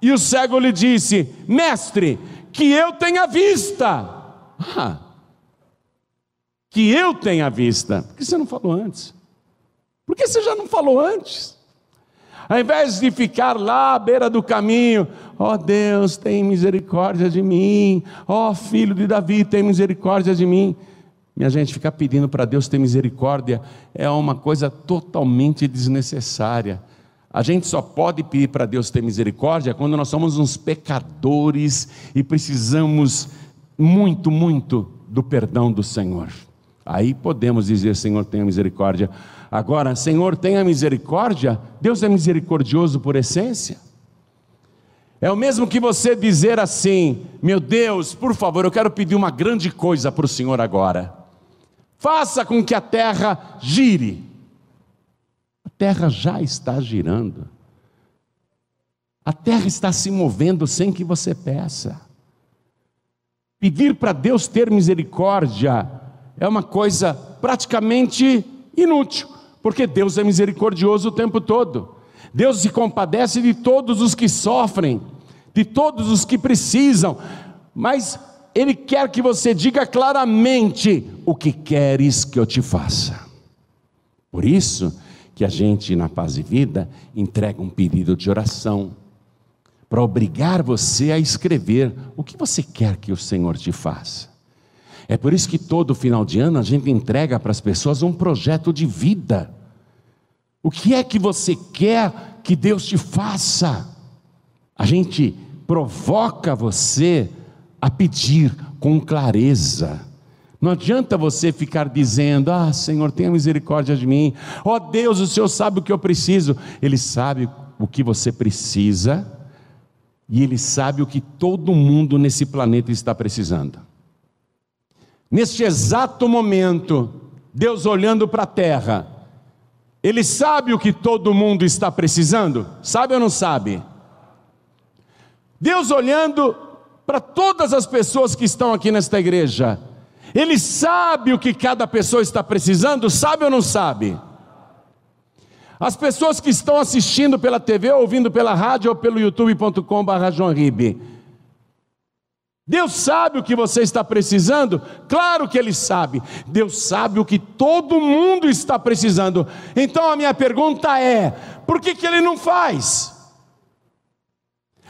E o cego lhe disse: Mestre, que eu tenha vista. Ah, que eu tenha vista. Por que você não falou antes? Por que você já não falou antes? Ao invés de ficar lá à beira do caminho, ó oh Deus, tem misericórdia de mim, ó oh, filho de Davi, tem misericórdia de mim. Minha gente, ficar pedindo para Deus ter misericórdia é uma coisa totalmente desnecessária. A gente só pode pedir para Deus ter misericórdia quando nós somos uns pecadores e precisamos muito, muito do perdão do Senhor. Aí podemos dizer: Senhor, tenha misericórdia. Agora, Senhor, tenha misericórdia. Deus é misericordioso por essência. É o mesmo que você dizer assim: Meu Deus, por favor, eu quero pedir uma grande coisa para o Senhor agora. Faça com que a terra gire. A terra já está girando. A terra está se movendo sem que você peça. Pedir para Deus ter misericórdia é uma coisa praticamente inútil porque Deus é misericordioso o tempo todo. Deus se compadece de todos os que sofrem, de todos os que precisam, mas Ele quer que você diga claramente o que queres que eu te faça. Por isso que a gente, na Paz e Vida, entrega um pedido de oração para obrigar você a escrever o que você quer que o Senhor te faça. É por isso que todo final de ano a gente entrega para as pessoas um projeto de vida. O que é que você quer que Deus te faça? A gente provoca você a pedir com clareza. Não adianta você ficar dizendo: Ah, Senhor, tenha misericórdia de mim. Ó oh, Deus, o Senhor sabe o que eu preciso. Ele sabe o que você precisa e Ele sabe o que todo mundo nesse planeta está precisando. Neste exato momento, Deus olhando para a terra, Ele sabe o que todo mundo está precisando? Sabe ou não sabe? Deus olhando para todas as pessoas que estão aqui nesta igreja, Ele sabe o que cada pessoa está precisando? Sabe ou não sabe? As pessoas que estão assistindo pela TV, ouvindo pela rádio ou pelo youtube.com.br Deus sabe o que você está precisando? Claro que Ele sabe. Deus sabe o que todo mundo está precisando. Então a minha pergunta é: por que, que Ele não faz?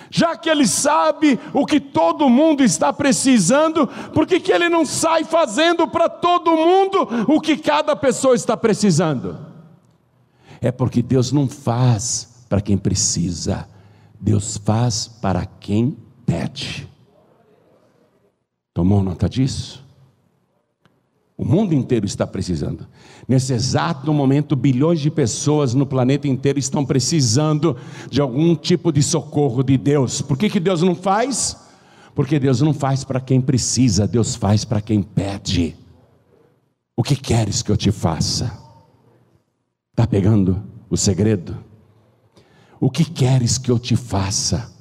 Já que Ele sabe o que todo mundo está precisando, por que, que Ele não sai fazendo para todo mundo o que cada pessoa está precisando? É porque Deus não faz para quem precisa, Deus faz para quem pede. Tomou nota disso? O mundo inteiro está precisando. Nesse exato momento, bilhões de pessoas no planeta inteiro estão precisando de algum tipo de socorro de Deus. Por que, que Deus não faz? Porque Deus não faz para quem precisa, Deus faz para quem pede. O que queres que eu te faça? Está pegando o segredo? O que queres que eu te faça?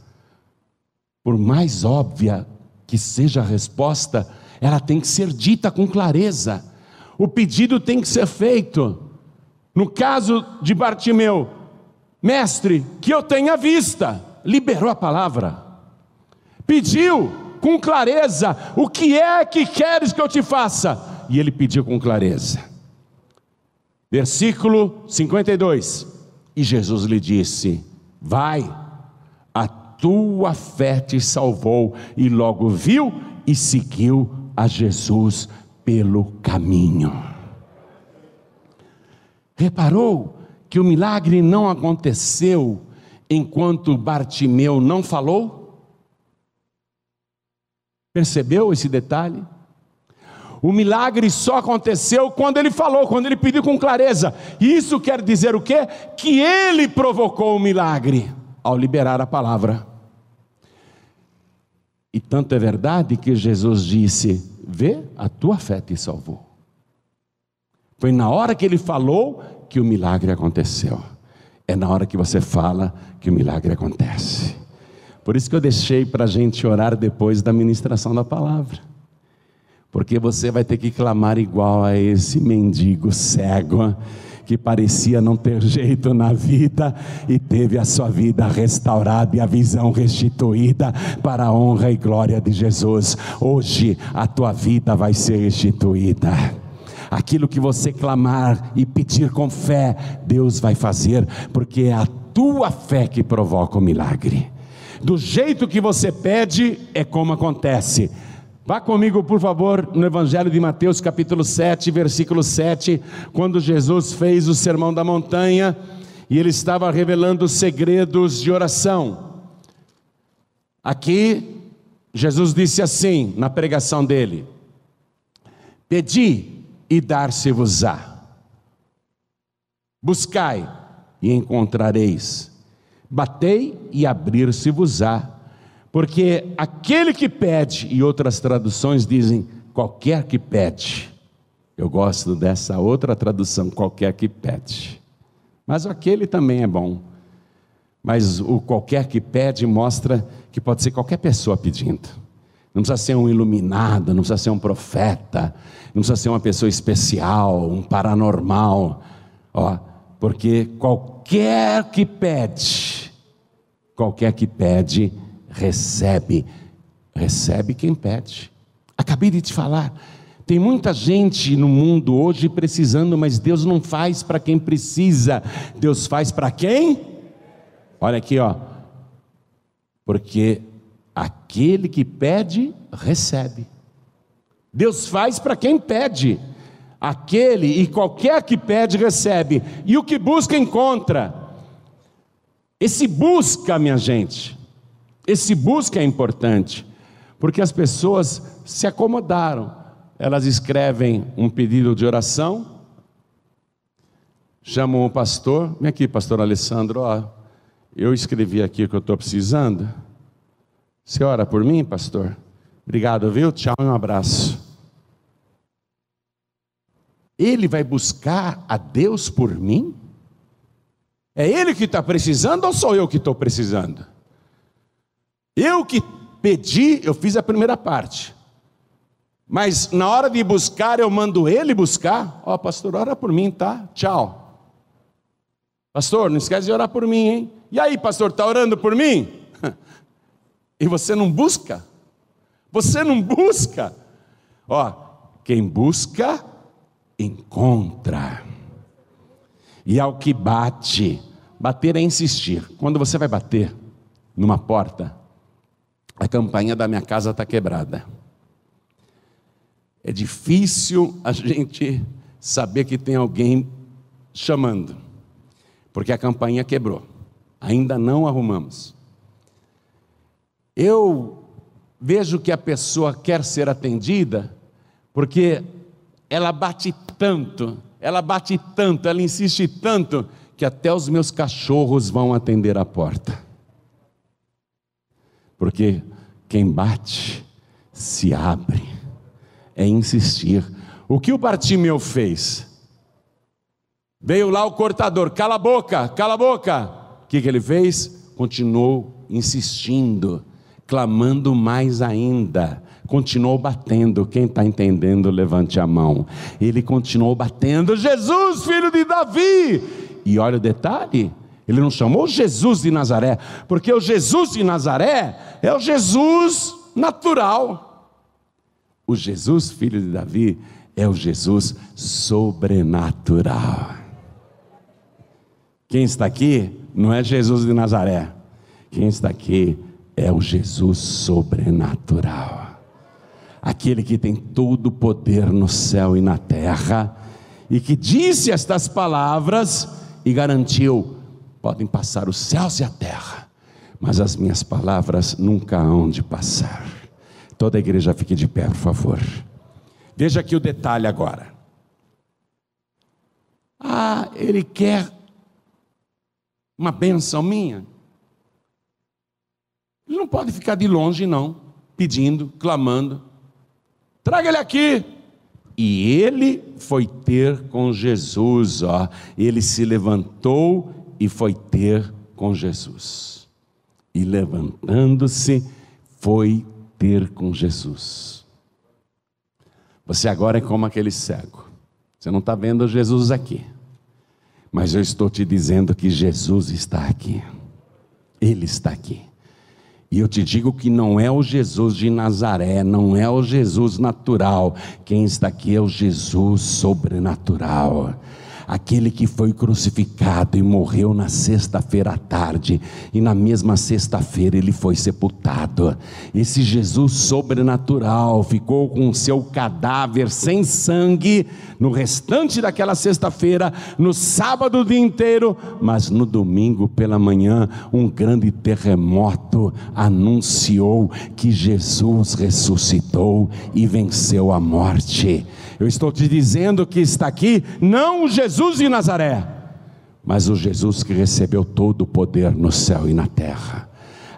Por mais óbvia que seja a resposta, ela tem que ser dita com clareza. O pedido tem que ser feito. No caso de Bartimeu, mestre, que eu tenha vista, liberou a palavra, pediu com clareza: o que é que queres que eu te faça? E ele pediu com clareza. Versículo 52. E Jesus lhe disse: Vai tua fé te salvou. E logo viu e seguiu a Jesus pelo caminho. Reparou que o milagre não aconteceu enquanto Bartimeu não falou? Percebeu esse detalhe? O milagre só aconteceu quando ele falou, quando ele pediu com clareza. Isso quer dizer o quê? Que ele provocou o milagre ao liberar a palavra. E tanto é verdade que Jesus disse: Vê, a tua fé te salvou. Foi na hora que ele falou que o milagre aconteceu. É na hora que você fala que o milagre acontece. Por isso que eu deixei para a gente orar depois da ministração da palavra. Porque você vai ter que clamar igual a esse mendigo cego que parecia não ter jeito na vida e teve a sua vida restaurada e a visão restituída para a honra e glória de Jesus. Hoje a tua vida vai ser restituída. Aquilo que você clamar e pedir com fé, Deus vai fazer, porque é a tua fé que provoca o milagre. Do jeito que você pede, é como acontece. Vá comigo, por favor, no Evangelho de Mateus, capítulo 7, versículo 7, quando Jesus fez o sermão da montanha e ele estava revelando segredos de oração. Aqui, Jesus disse assim, na pregação dele: Pedi e dar-se-vos-á, buscai e encontrareis, batei e abrir-se-vos-á porque aquele que pede, e outras traduções dizem qualquer que pede. Eu gosto dessa outra tradução, qualquer que pede. Mas aquele também é bom. Mas o qualquer que pede mostra que pode ser qualquer pessoa pedindo. Não precisa ser um iluminado, não precisa ser um profeta, não precisa ser uma pessoa especial, um paranormal. Ó, porque qualquer que pede, qualquer que pede, recebe. Recebe quem pede. Acabei de te falar. Tem muita gente no mundo hoje precisando, mas Deus não faz para quem precisa. Deus faz para quem? Olha aqui, ó. Porque aquele que pede, recebe. Deus faz para quem pede. Aquele e qualquer que pede, recebe. E o que busca, encontra. Esse busca, minha gente, esse busca é importante, porque as pessoas se acomodaram. Elas escrevem um pedido de oração, chamam o pastor, vem aqui, pastor Alessandro, ó, eu escrevi aqui o que eu estou precisando. Você ora por mim, pastor? Obrigado, viu? Tchau e um abraço. Ele vai buscar a Deus por mim? É ele que está precisando ou sou eu que estou precisando? Eu que pedi, eu fiz a primeira parte. Mas na hora de buscar, eu mando ele buscar. Ó, oh, pastor, ora por mim, tá? Tchau. Pastor, não esquece de orar por mim, hein? E aí, pastor, está orando por mim? E você não busca? Você não busca? Ó, quem busca, encontra. E ao que bate, bater é insistir. Quando você vai bater numa porta, a campainha da minha casa está quebrada. É difícil a gente saber que tem alguém chamando, porque a campainha quebrou. Ainda não arrumamos. Eu vejo que a pessoa quer ser atendida, porque ela bate tanto, ela bate tanto, ela insiste tanto, que até os meus cachorros vão atender a porta. Porque quem bate se abre, é insistir. O que o Bartimeu fez? Veio lá o cortador, cala a boca, cala a boca. O que, que ele fez? Continuou insistindo, clamando mais ainda. Continuou batendo. Quem está entendendo, levante a mão. Ele continuou batendo. Jesus, filho de Davi. E olha o detalhe: ele não chamou Jesus de Nazaré, porque o Jesus de Nazaré é o Jesus natural. O Jesus, filho de Davi, é o Jesus sobrenatural. Quem está aqui não é Jesus de Nazaré. Quem está aqui é o Jesus sobrenatural. Aquele que tem todo o poder no céu e na terra, e que disse estas palavras e garantiu: podem passar os céus e a terra, mas as minhas palavras nunca hão de passar. Toda a igreja fique de pé, por favor. Veja aqui o detalhe agora. Ah, ele quer uma benção minha. Ele não pode ficar de longe, não, pedindo, clamando. Traga ele aqui. E ele foi ter com Jesus, ó. Ele se levantou e foi ter com Jesus. E levantando-se, foi ter com Jesus. Você agora é como aquele cego. Você não está vendo Jesus aqui. Mas eu estou te dizendo que Jesus está aqui. Ele está aqui. E eu te digo que não é o Jesus de Nazaré, não é o Jesus natural. Quem está aqui é o Jesus sobrenatural aquele que foi crucificado e morreu na sexta-feira à tarde, e na mesma sexta-feira ele foi sepultado. Esse Jesus sobrenatural ficou com seu cadáver sem sangue no restante daquela sexta-feira, no sábado o dia inteiro, mas no domingo pela manhã, um grande terremoto anunciou que Jesus ressuscitou e venceu a morte. Eu estou te dizendo que está aqui não o Jesus de Nazaré, mas o Jesus que recebeu todo o poder no céu e na terra.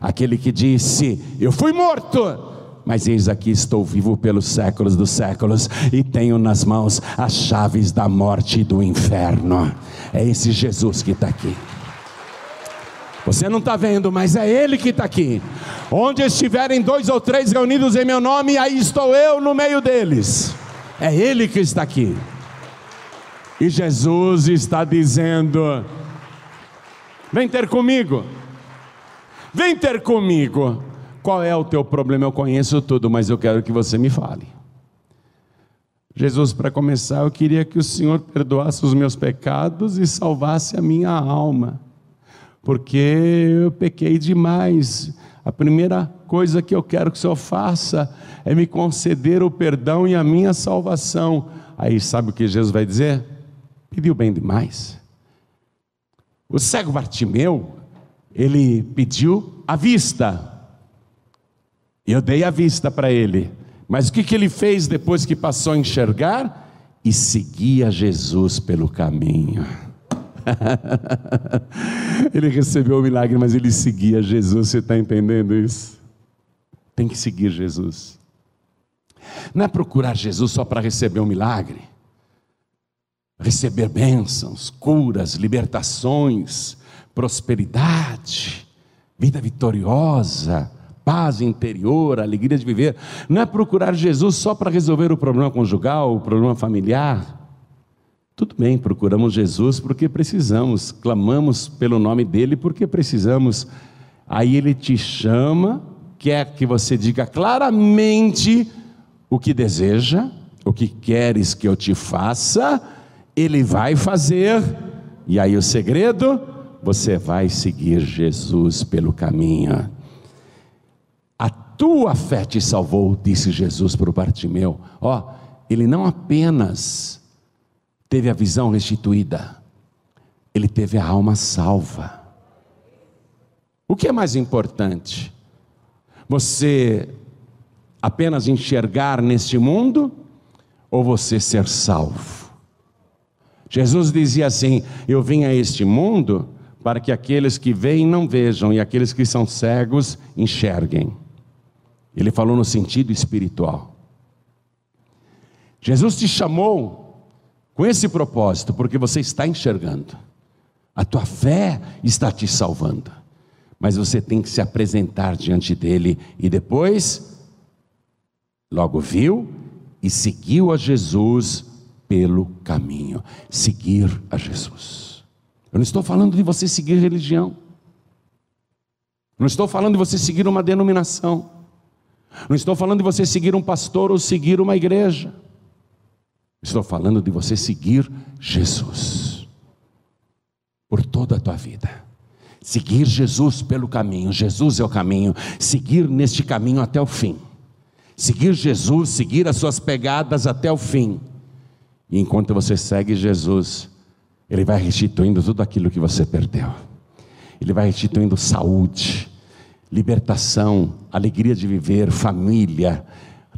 Aquele que disse: Eu fui morto, mas eis aqui estou vivo pelos séculos dos séculos e tenho nas mãos as chaves da morte e do inferno. É esse Jesus que está aqui. Você não está vendo, mas é Ele que está aqui. Onde estiverem dois ou três reunidos em meu nome, aí estou eu no meio deles. É Ele que está aqui. E Jesus está dizendo: Vem ter comigo. Vem ter comigo. Qual é o teu problema? Eu conheço tudo, mas eu quero que você me fale. Jesus, para começar, eu queria que o Senhor perdoasse os meus pecados e salvasse a minha alma, porque eu pequei demais. A primeira coisa que eu quero que o Senhor faça é me conceder o perdão e a minha salvação. Aí sabe o que Jesus vai dizer? Pediu bem demais. O cego Bartimeu, ele pediu a vista. Eu dei a vista para ele. Mas o que, que ele fez depois que passou a enxergar? E seguia Jesus pelo caminho. ele recebeu o milagre, mas ele seguia Jesus. Você está entendendo isso? Tem que seguir Jesus. Não é procurar Jesus só para receber um milagre, receber bênçãos, curas, libertações, prosperidade, vida vitoriosa paz interior, alegria de viver. Não é procurar Jesus só para resolver o problema conjugal, o problema familiar. Tudo bem, procuramos Jesus porque precisamos, clamamos pelo nome dele porque precisamos. Aí ele te chama, quer que você diga claramente o que deseja, o que queres que eu te faça, ele vai fazer. E aí o segredo, você vai seguir Jesus pelo caminho tua fé te salvou, disse Jesus para o Bartimeu. Ó, ele não apenas teve a visão restituída, ele teve a alma salva. O que é mais importante? Você apenas enxergar neste mundo ou você ser salvo? Jesus dizia assim: Eu vim a este mundo para que aqueles que veem não vejam e aqueles que são cegos enxerguem. Ele falou no sentido espiritual. Jesus te chamou com esse propósito, porque você está enxergando. A tua fé está te salvando. Mas você tem que se apresentar diante dele e depois, logo viu e seguiu a Jesus pelo caminho. Seguir a Jesus. Eu não estou falando de você seguir religião. Não estou falando de você seguir uma denominação. Não estou falando de você seguir um pastor ou seguir uma igreja. Estou falando de você seguir Jesus por toda a tua vida. Seguir Jesus pelo caminho, Jesus é o caminho, seguir neste caminho até o fim. Seguir Jesus, seguir as suas pegadas até o fim. E enquanto você segue Jesus, Ele vai restituindo tudo aquilo que você perdeu. Ele vai restituindo saúde, libertação, alegria de viver, família,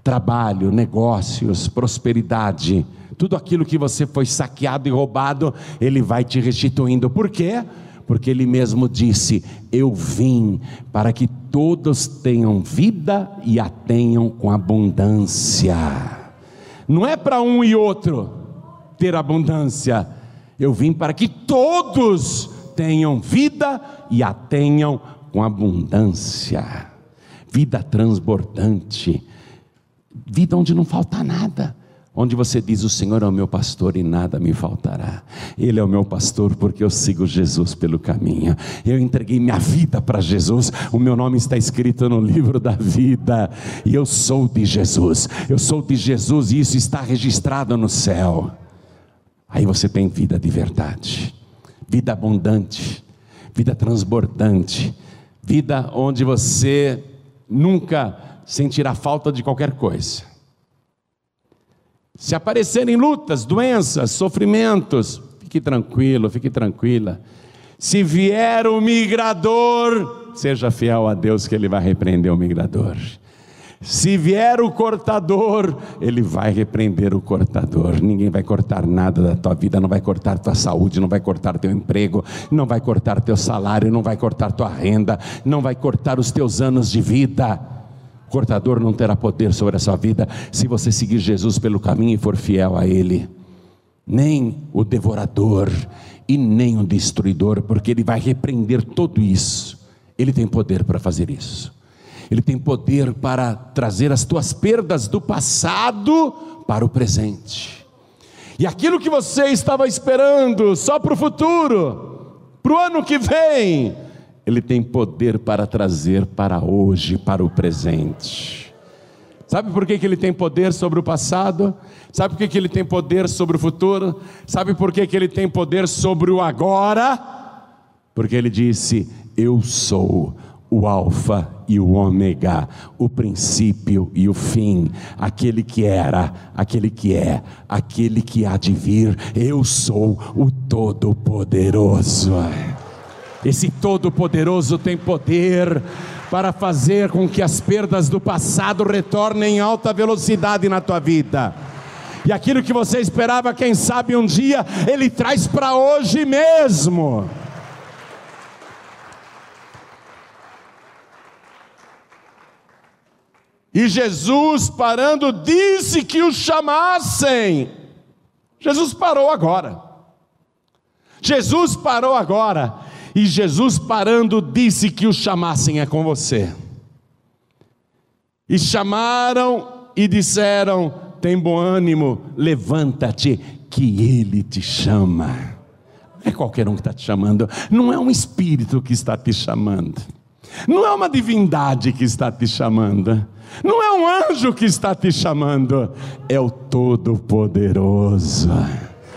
trabalho, negócios, prosperidade, tudo aquilo que você foi saqueado e roubado, Ele vai te restituindo. Por quê? Porque Ele mesmo disse: Eu vim para que todos tenham vida e a tenham com abundância. Não é para um e outro ter abundância, eu vim para que todos tenham vida e a tenham com abundância, vida transbordante, vida onde não falta nada. Onde você diz: O Senhor é o meu pastor e nada me faltará. Ele é o meu pastor porque eu sigo Jesus pelo caminho. Eu entreguei minha vida para Jesus. O meu nome está escrito no livro da vida. E eu sou de Jesus. Eu sou de Jesus e isso está registrado no céu. Aí você tem vida de verdade, vida abundante, vida transbordante vida onde você nunca sentirá falta de qualquer coisa. Se aparecerem lutas, doenças, sofrimentos, fique tranquilo, fique tranquila. Se vier o migrador, seja fiel a Deus que Ele vai repreender o migrador. Se vier o cortador, ele vai repreender o cortador. Ninguém vai cortar nada da tua vida, não vai cortar tua saúde, não vai cortar teu emprego, não vai cortar teu salário, não vai cortar tua renda, não vai cortar os teus anos de vida. O cortador não terá poder sobre a sua vida se você seguir Jesus pelo caminho e for fiel a Ele. Nem o devorador e nem o destruidor, porque Ele vai repreender tudo isso. Ele tem poder para fazer isso. Ele tem poder para trazer as tuas perdas do passado para o presente. E aquilo que você estava esperando só para o futuro, para o ano que vem, Ele tem poder para trazer para hoje, para o presente. Sabe por que, que ele tem poder sobre o passado? Sabe por que, que ele tem poder sobre o futuro? Sabe por que, que ele tem poder sobre o agora? Porque ele disse: Eu sou o Alfa e o Ômega, o princípio e o fim, aquele que era, aquele que é, aquele que há de vir. Eu sou o Todo-Poderoso. Esse Todo-Poderoso tem poder para fazer com que as perdas do passado retornem em alta velocidade na tua vida. E aquilo que você esperava, quem sabe um dia, Ele traz para hoje mesmo. E Jesus, parando, disse que o chamassem. Jesus parou agora. Jesus parou agora. E Jesus parando disse que o chamassem, é com você. E chamaram e disseram: tem bom ânimo, levanta-te, que ele te chama. Não é qualquer um que está te chamando, não é um espírito que está te chamando, não é uma divindade que está te chamando, não é um anjo que está te chamando, é o Todo-Poderoso.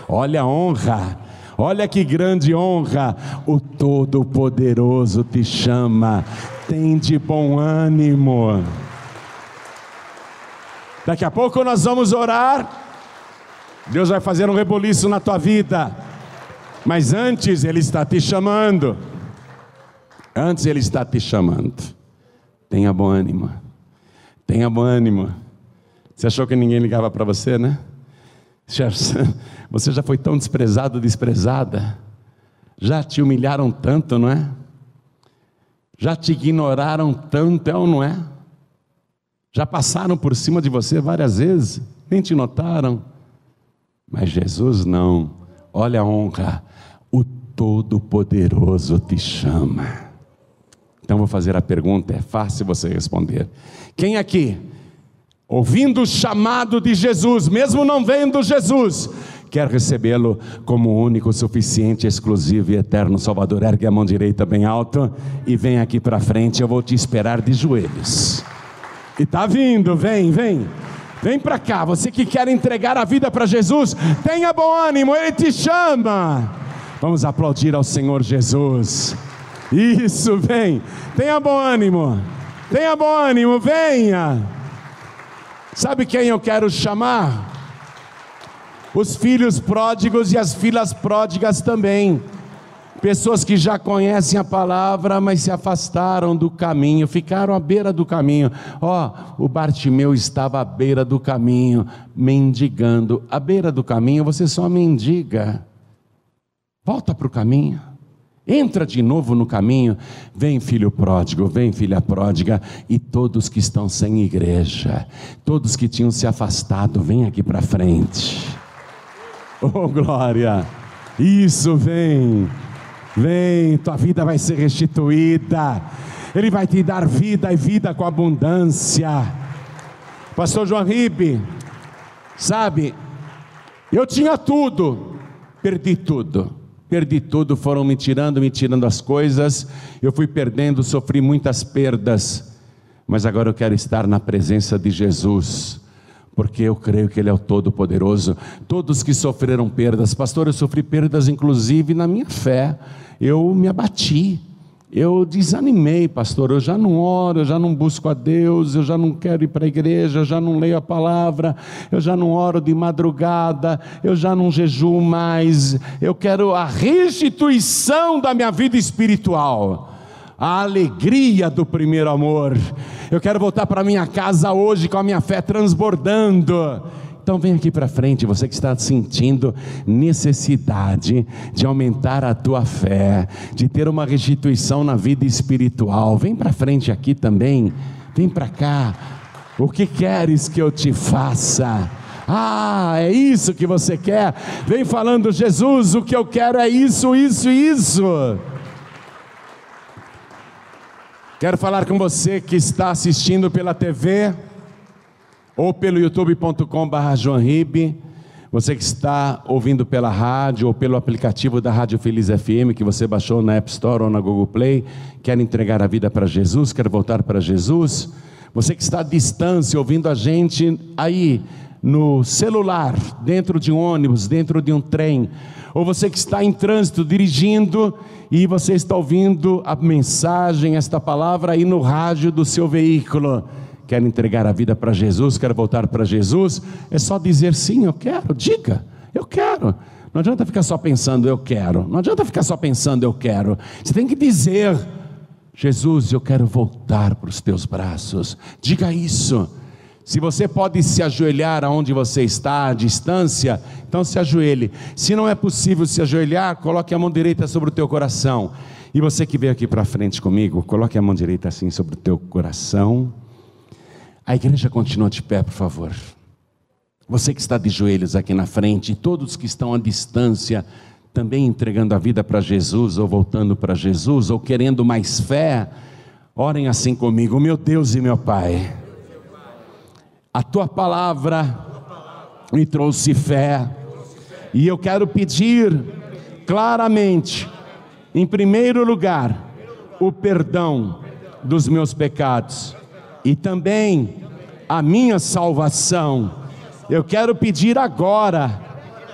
Olha a honra, Olha que grande honra, o Todo-Poderoso te chama, tem de bom ânimo. Daqui a pouco nós vamos orar, Deus vai fazer um reboliço na tua vida, mas antes Ele está te chamando. Antes Ele está te chamando. Tenha bom ânimo, tenha bom ânimo. Você achou que ninguém ligava para você, né? Você já foi tão desprezado, desprezada. Já te humilharam tanto, não é? Já te ignoraram tanto, é ou não é? Já passaram por cima de você várias vezes, nem te notaram. Mas Jesus não. Olha a honra. O Todo-Poderoso te chama. Então vou fazer a pergunta, é fácil você responder. Quem aqui ouvindo o chamado de Jesus, mesmo não vendo Jesus, quer recebê-lo como único, suficiente, exclusivo e eterno Salvador. Ergue a mão direita bem alto e vem aqui para frente, eu vou te esperar de joelhos. E tá vindo, vem, vem. Vem para cá, você que quer entregar a vida para Jesus, tenha bom ânimo, Ele te chama. Vamos aplaudir ao Senhor Jesus. Isso, vem. Tenha bom ânimo. Tenha bom ânimo, venha. Sabe quem eu quero chamar? Os filhos pródigos e as filhas pródigas também. Pessoas que já conhecem a palavra, mas se afastaram do caminho, ficaram à beira do caminho. Ó, oh, o Bartimeu estava à beira do caminho, mendigando. À beira do caminho você só mendiga. Volta para o caminho. Entra de novo no caminho. Vem, filho pródigo, vem, filha pródiga, e todos que estão sem igreja, todos que tinham se afastado, vem aqui para frente. Oh, glória! Isso, vem, vem, tua vida vai ser restituída, Ele vai te dar vida e vida com abundância. Pastor João Ribe, sabe, eu tinha tudo, perdi tudo perdi tudo, foram me tirando, me tirando as coisas, eu fui perdendo, sofri muitas perdas, mas agora eu quero estar na presença de Jesus, porque eu creio que Ele é o Todo-Poderoso. Todos que sofreram perdas, pastor, eu sofri perdas inclusive na minha fé, eu me abati, eu desanimei, pastor. Eu já não oro, eu já não busco a Deus, eu já não quero ir para a igreja, eu já não leio a palavra, eu já não oro de madrugada, eu já não jejuo mais. Eu quero a restituição da minha vida espiritual, a alegria do primeiro amor. Eu quero voltar para minha casa hoje com a minha fé transbordando. Então vem aqui para frente, você que está sentindo necessidade de aumentar a tua fé, de ter uma restituição na vida espiritual. Vem para frente aqui também. Vem para cá. O que queres que eu te faça? Ah, é isso que você quer? Vem falando, Jesus, o que eu quero é isso, isso, isso. Quero falar com você que está assistindo pela TV ou pelo youtube.com.br Você que está ouvindo pela rádio ou pelo aplicativo da Rádio Feliz FM, que você baixou na App Store ou na Google Play, quer entregar a vida para Jesus, quer voltar para Jesus. Você que está à distância ouvindo a gente aí no celular, dentro de um ônibus, dentro de um trem, ou você que está em trânsito dirigindo e você está ouvindo a mensagem, esta palavra aí no rádio do seu veículo. Quer entregar a vida para Jesus, quer voltar para Jesus? É só dizer sim, eu quero, diga, eu quero. Não adianta ficar só pensando, eu quero. Não adianta ficar só pensando, eu quero. Você tem que dizer, Jesus, eu quero voltar para os teus braços. Diga isso. Se você pode se ajoelhar aonde você está, à distância, então se ajoelhe. Se não é possível se ajoelhar, coloque a mão direita sobre o teu coração. E você que veio aqui para frente comigo, coloque a mão direita assim sobre o teu coração. A igreja continua de pé, por favor. Você que está de joelhos aqui na frente, e todos que estão à distância, também entregando a vida para Jesus, ou voltando para Jesus, ou querendo mais fé, orem assim comigo, meu Deus e meu Pai a tua palavra me trouxe fé. E eu quero pedir claramente, em primeiro lugar, o perdão dos meus pecados e também a minha salvação. Eu quero pedir agora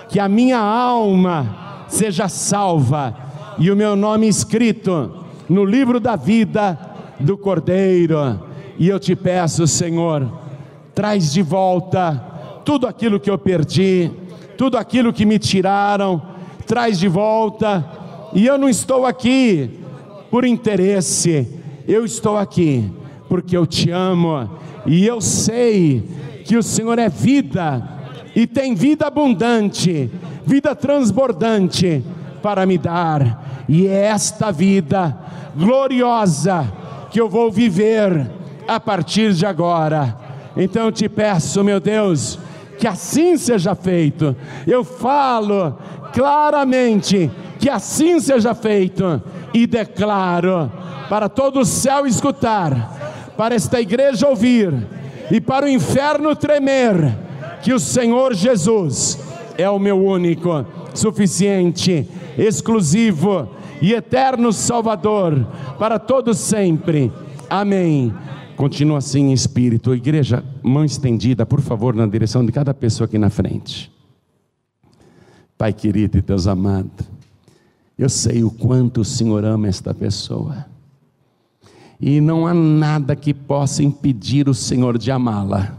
que a minha alma seja salva e o meu nome escrito no livro da vida do Cordeiro. E eu te peço, Senhor, traz de volta tudo aquilo que eu perdi, tudo aquilo que me tiraram, traz de volta. E eu não estou aqui por interesse, eu estou aqui porque eu te amo e eu sei que o Senhor é vida e tem vida abundante, vida transbordante para me dar, e é esta vida gloriosa que eu vou viver a partir de agora então eu te peço, meu Deus, que assim seja feito. Eu falo claramente que assim seja feito e declaro para todo o céu escutar, para esta igreja ouvir e para o inferno tremer, que o Senhor Jesus é o meu único, suficiente, exclusivo e eterno Salvador para todos sempre. Amém. Continua assim em espírito. Igreja, mão estendida, por favor, na direção de cada pessoa aqui na frente. Pai querido e Deus amado, eu sei o quanto o Senhor ama esta pessoa. E não há nada que possa impedir o Senhor de amá-la,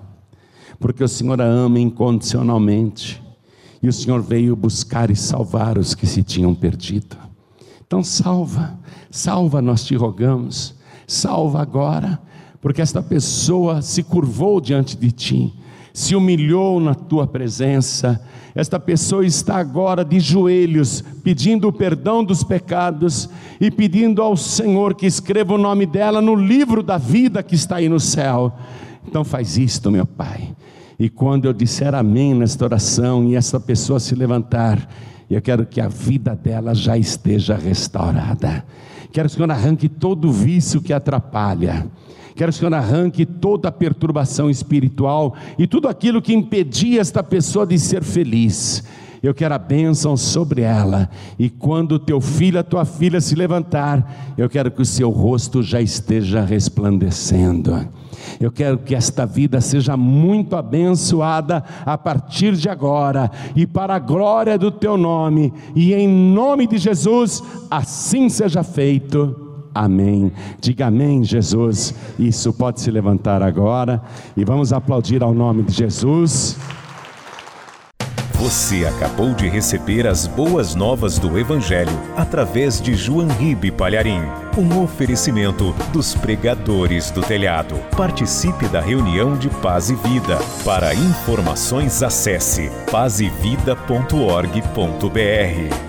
porque o Senhor a ama incondicionalmente. E o Senhor veio buscar e salvar os que se tinham perdido. Então salva, salva, nós te rogamos, salva agora porque esta pessoa se curvou diante de ti, se humilhou na tua presença. Esta pessoa está agora de joelhos, pedindo o perdão dos pecados e pedindo ao Senhor que escreva o nome dela no livro da vida que está aí no céu. Então faz isto, meu Pai. E quando eu disser amém nesta oração e essa pessoa se levantar, eu quero que a vida dela já esteja restaurada. Quero que o Senhor arranque todo o vício que atrapalha Quero que o Senhor arranque toda a perturbação espiritual e tudo aquilo que impedia esta pessoa de ser feliz. Eu quero a bênção sobre ela. E quando teu filho, a tua filha se levantar, eu quero que o seu rosto já esteja resplandecendo. Eu quero que esta vida seja muito abençoada a partir de agora e para a glória do teu nome. E em nome de Jesus, assim seja feito. Amém. Diga amém, Jesus. Isso pode se levantar agora e vamos aplaudir ao nome de Jesus. Você acabou de receber as boas novas do Evangelho através de João Ribe Palharim. Um oferecimento dos pregadores do telhado. Participe da reunião de Paz e Vida. Para informações, acesse pazevida.org.br.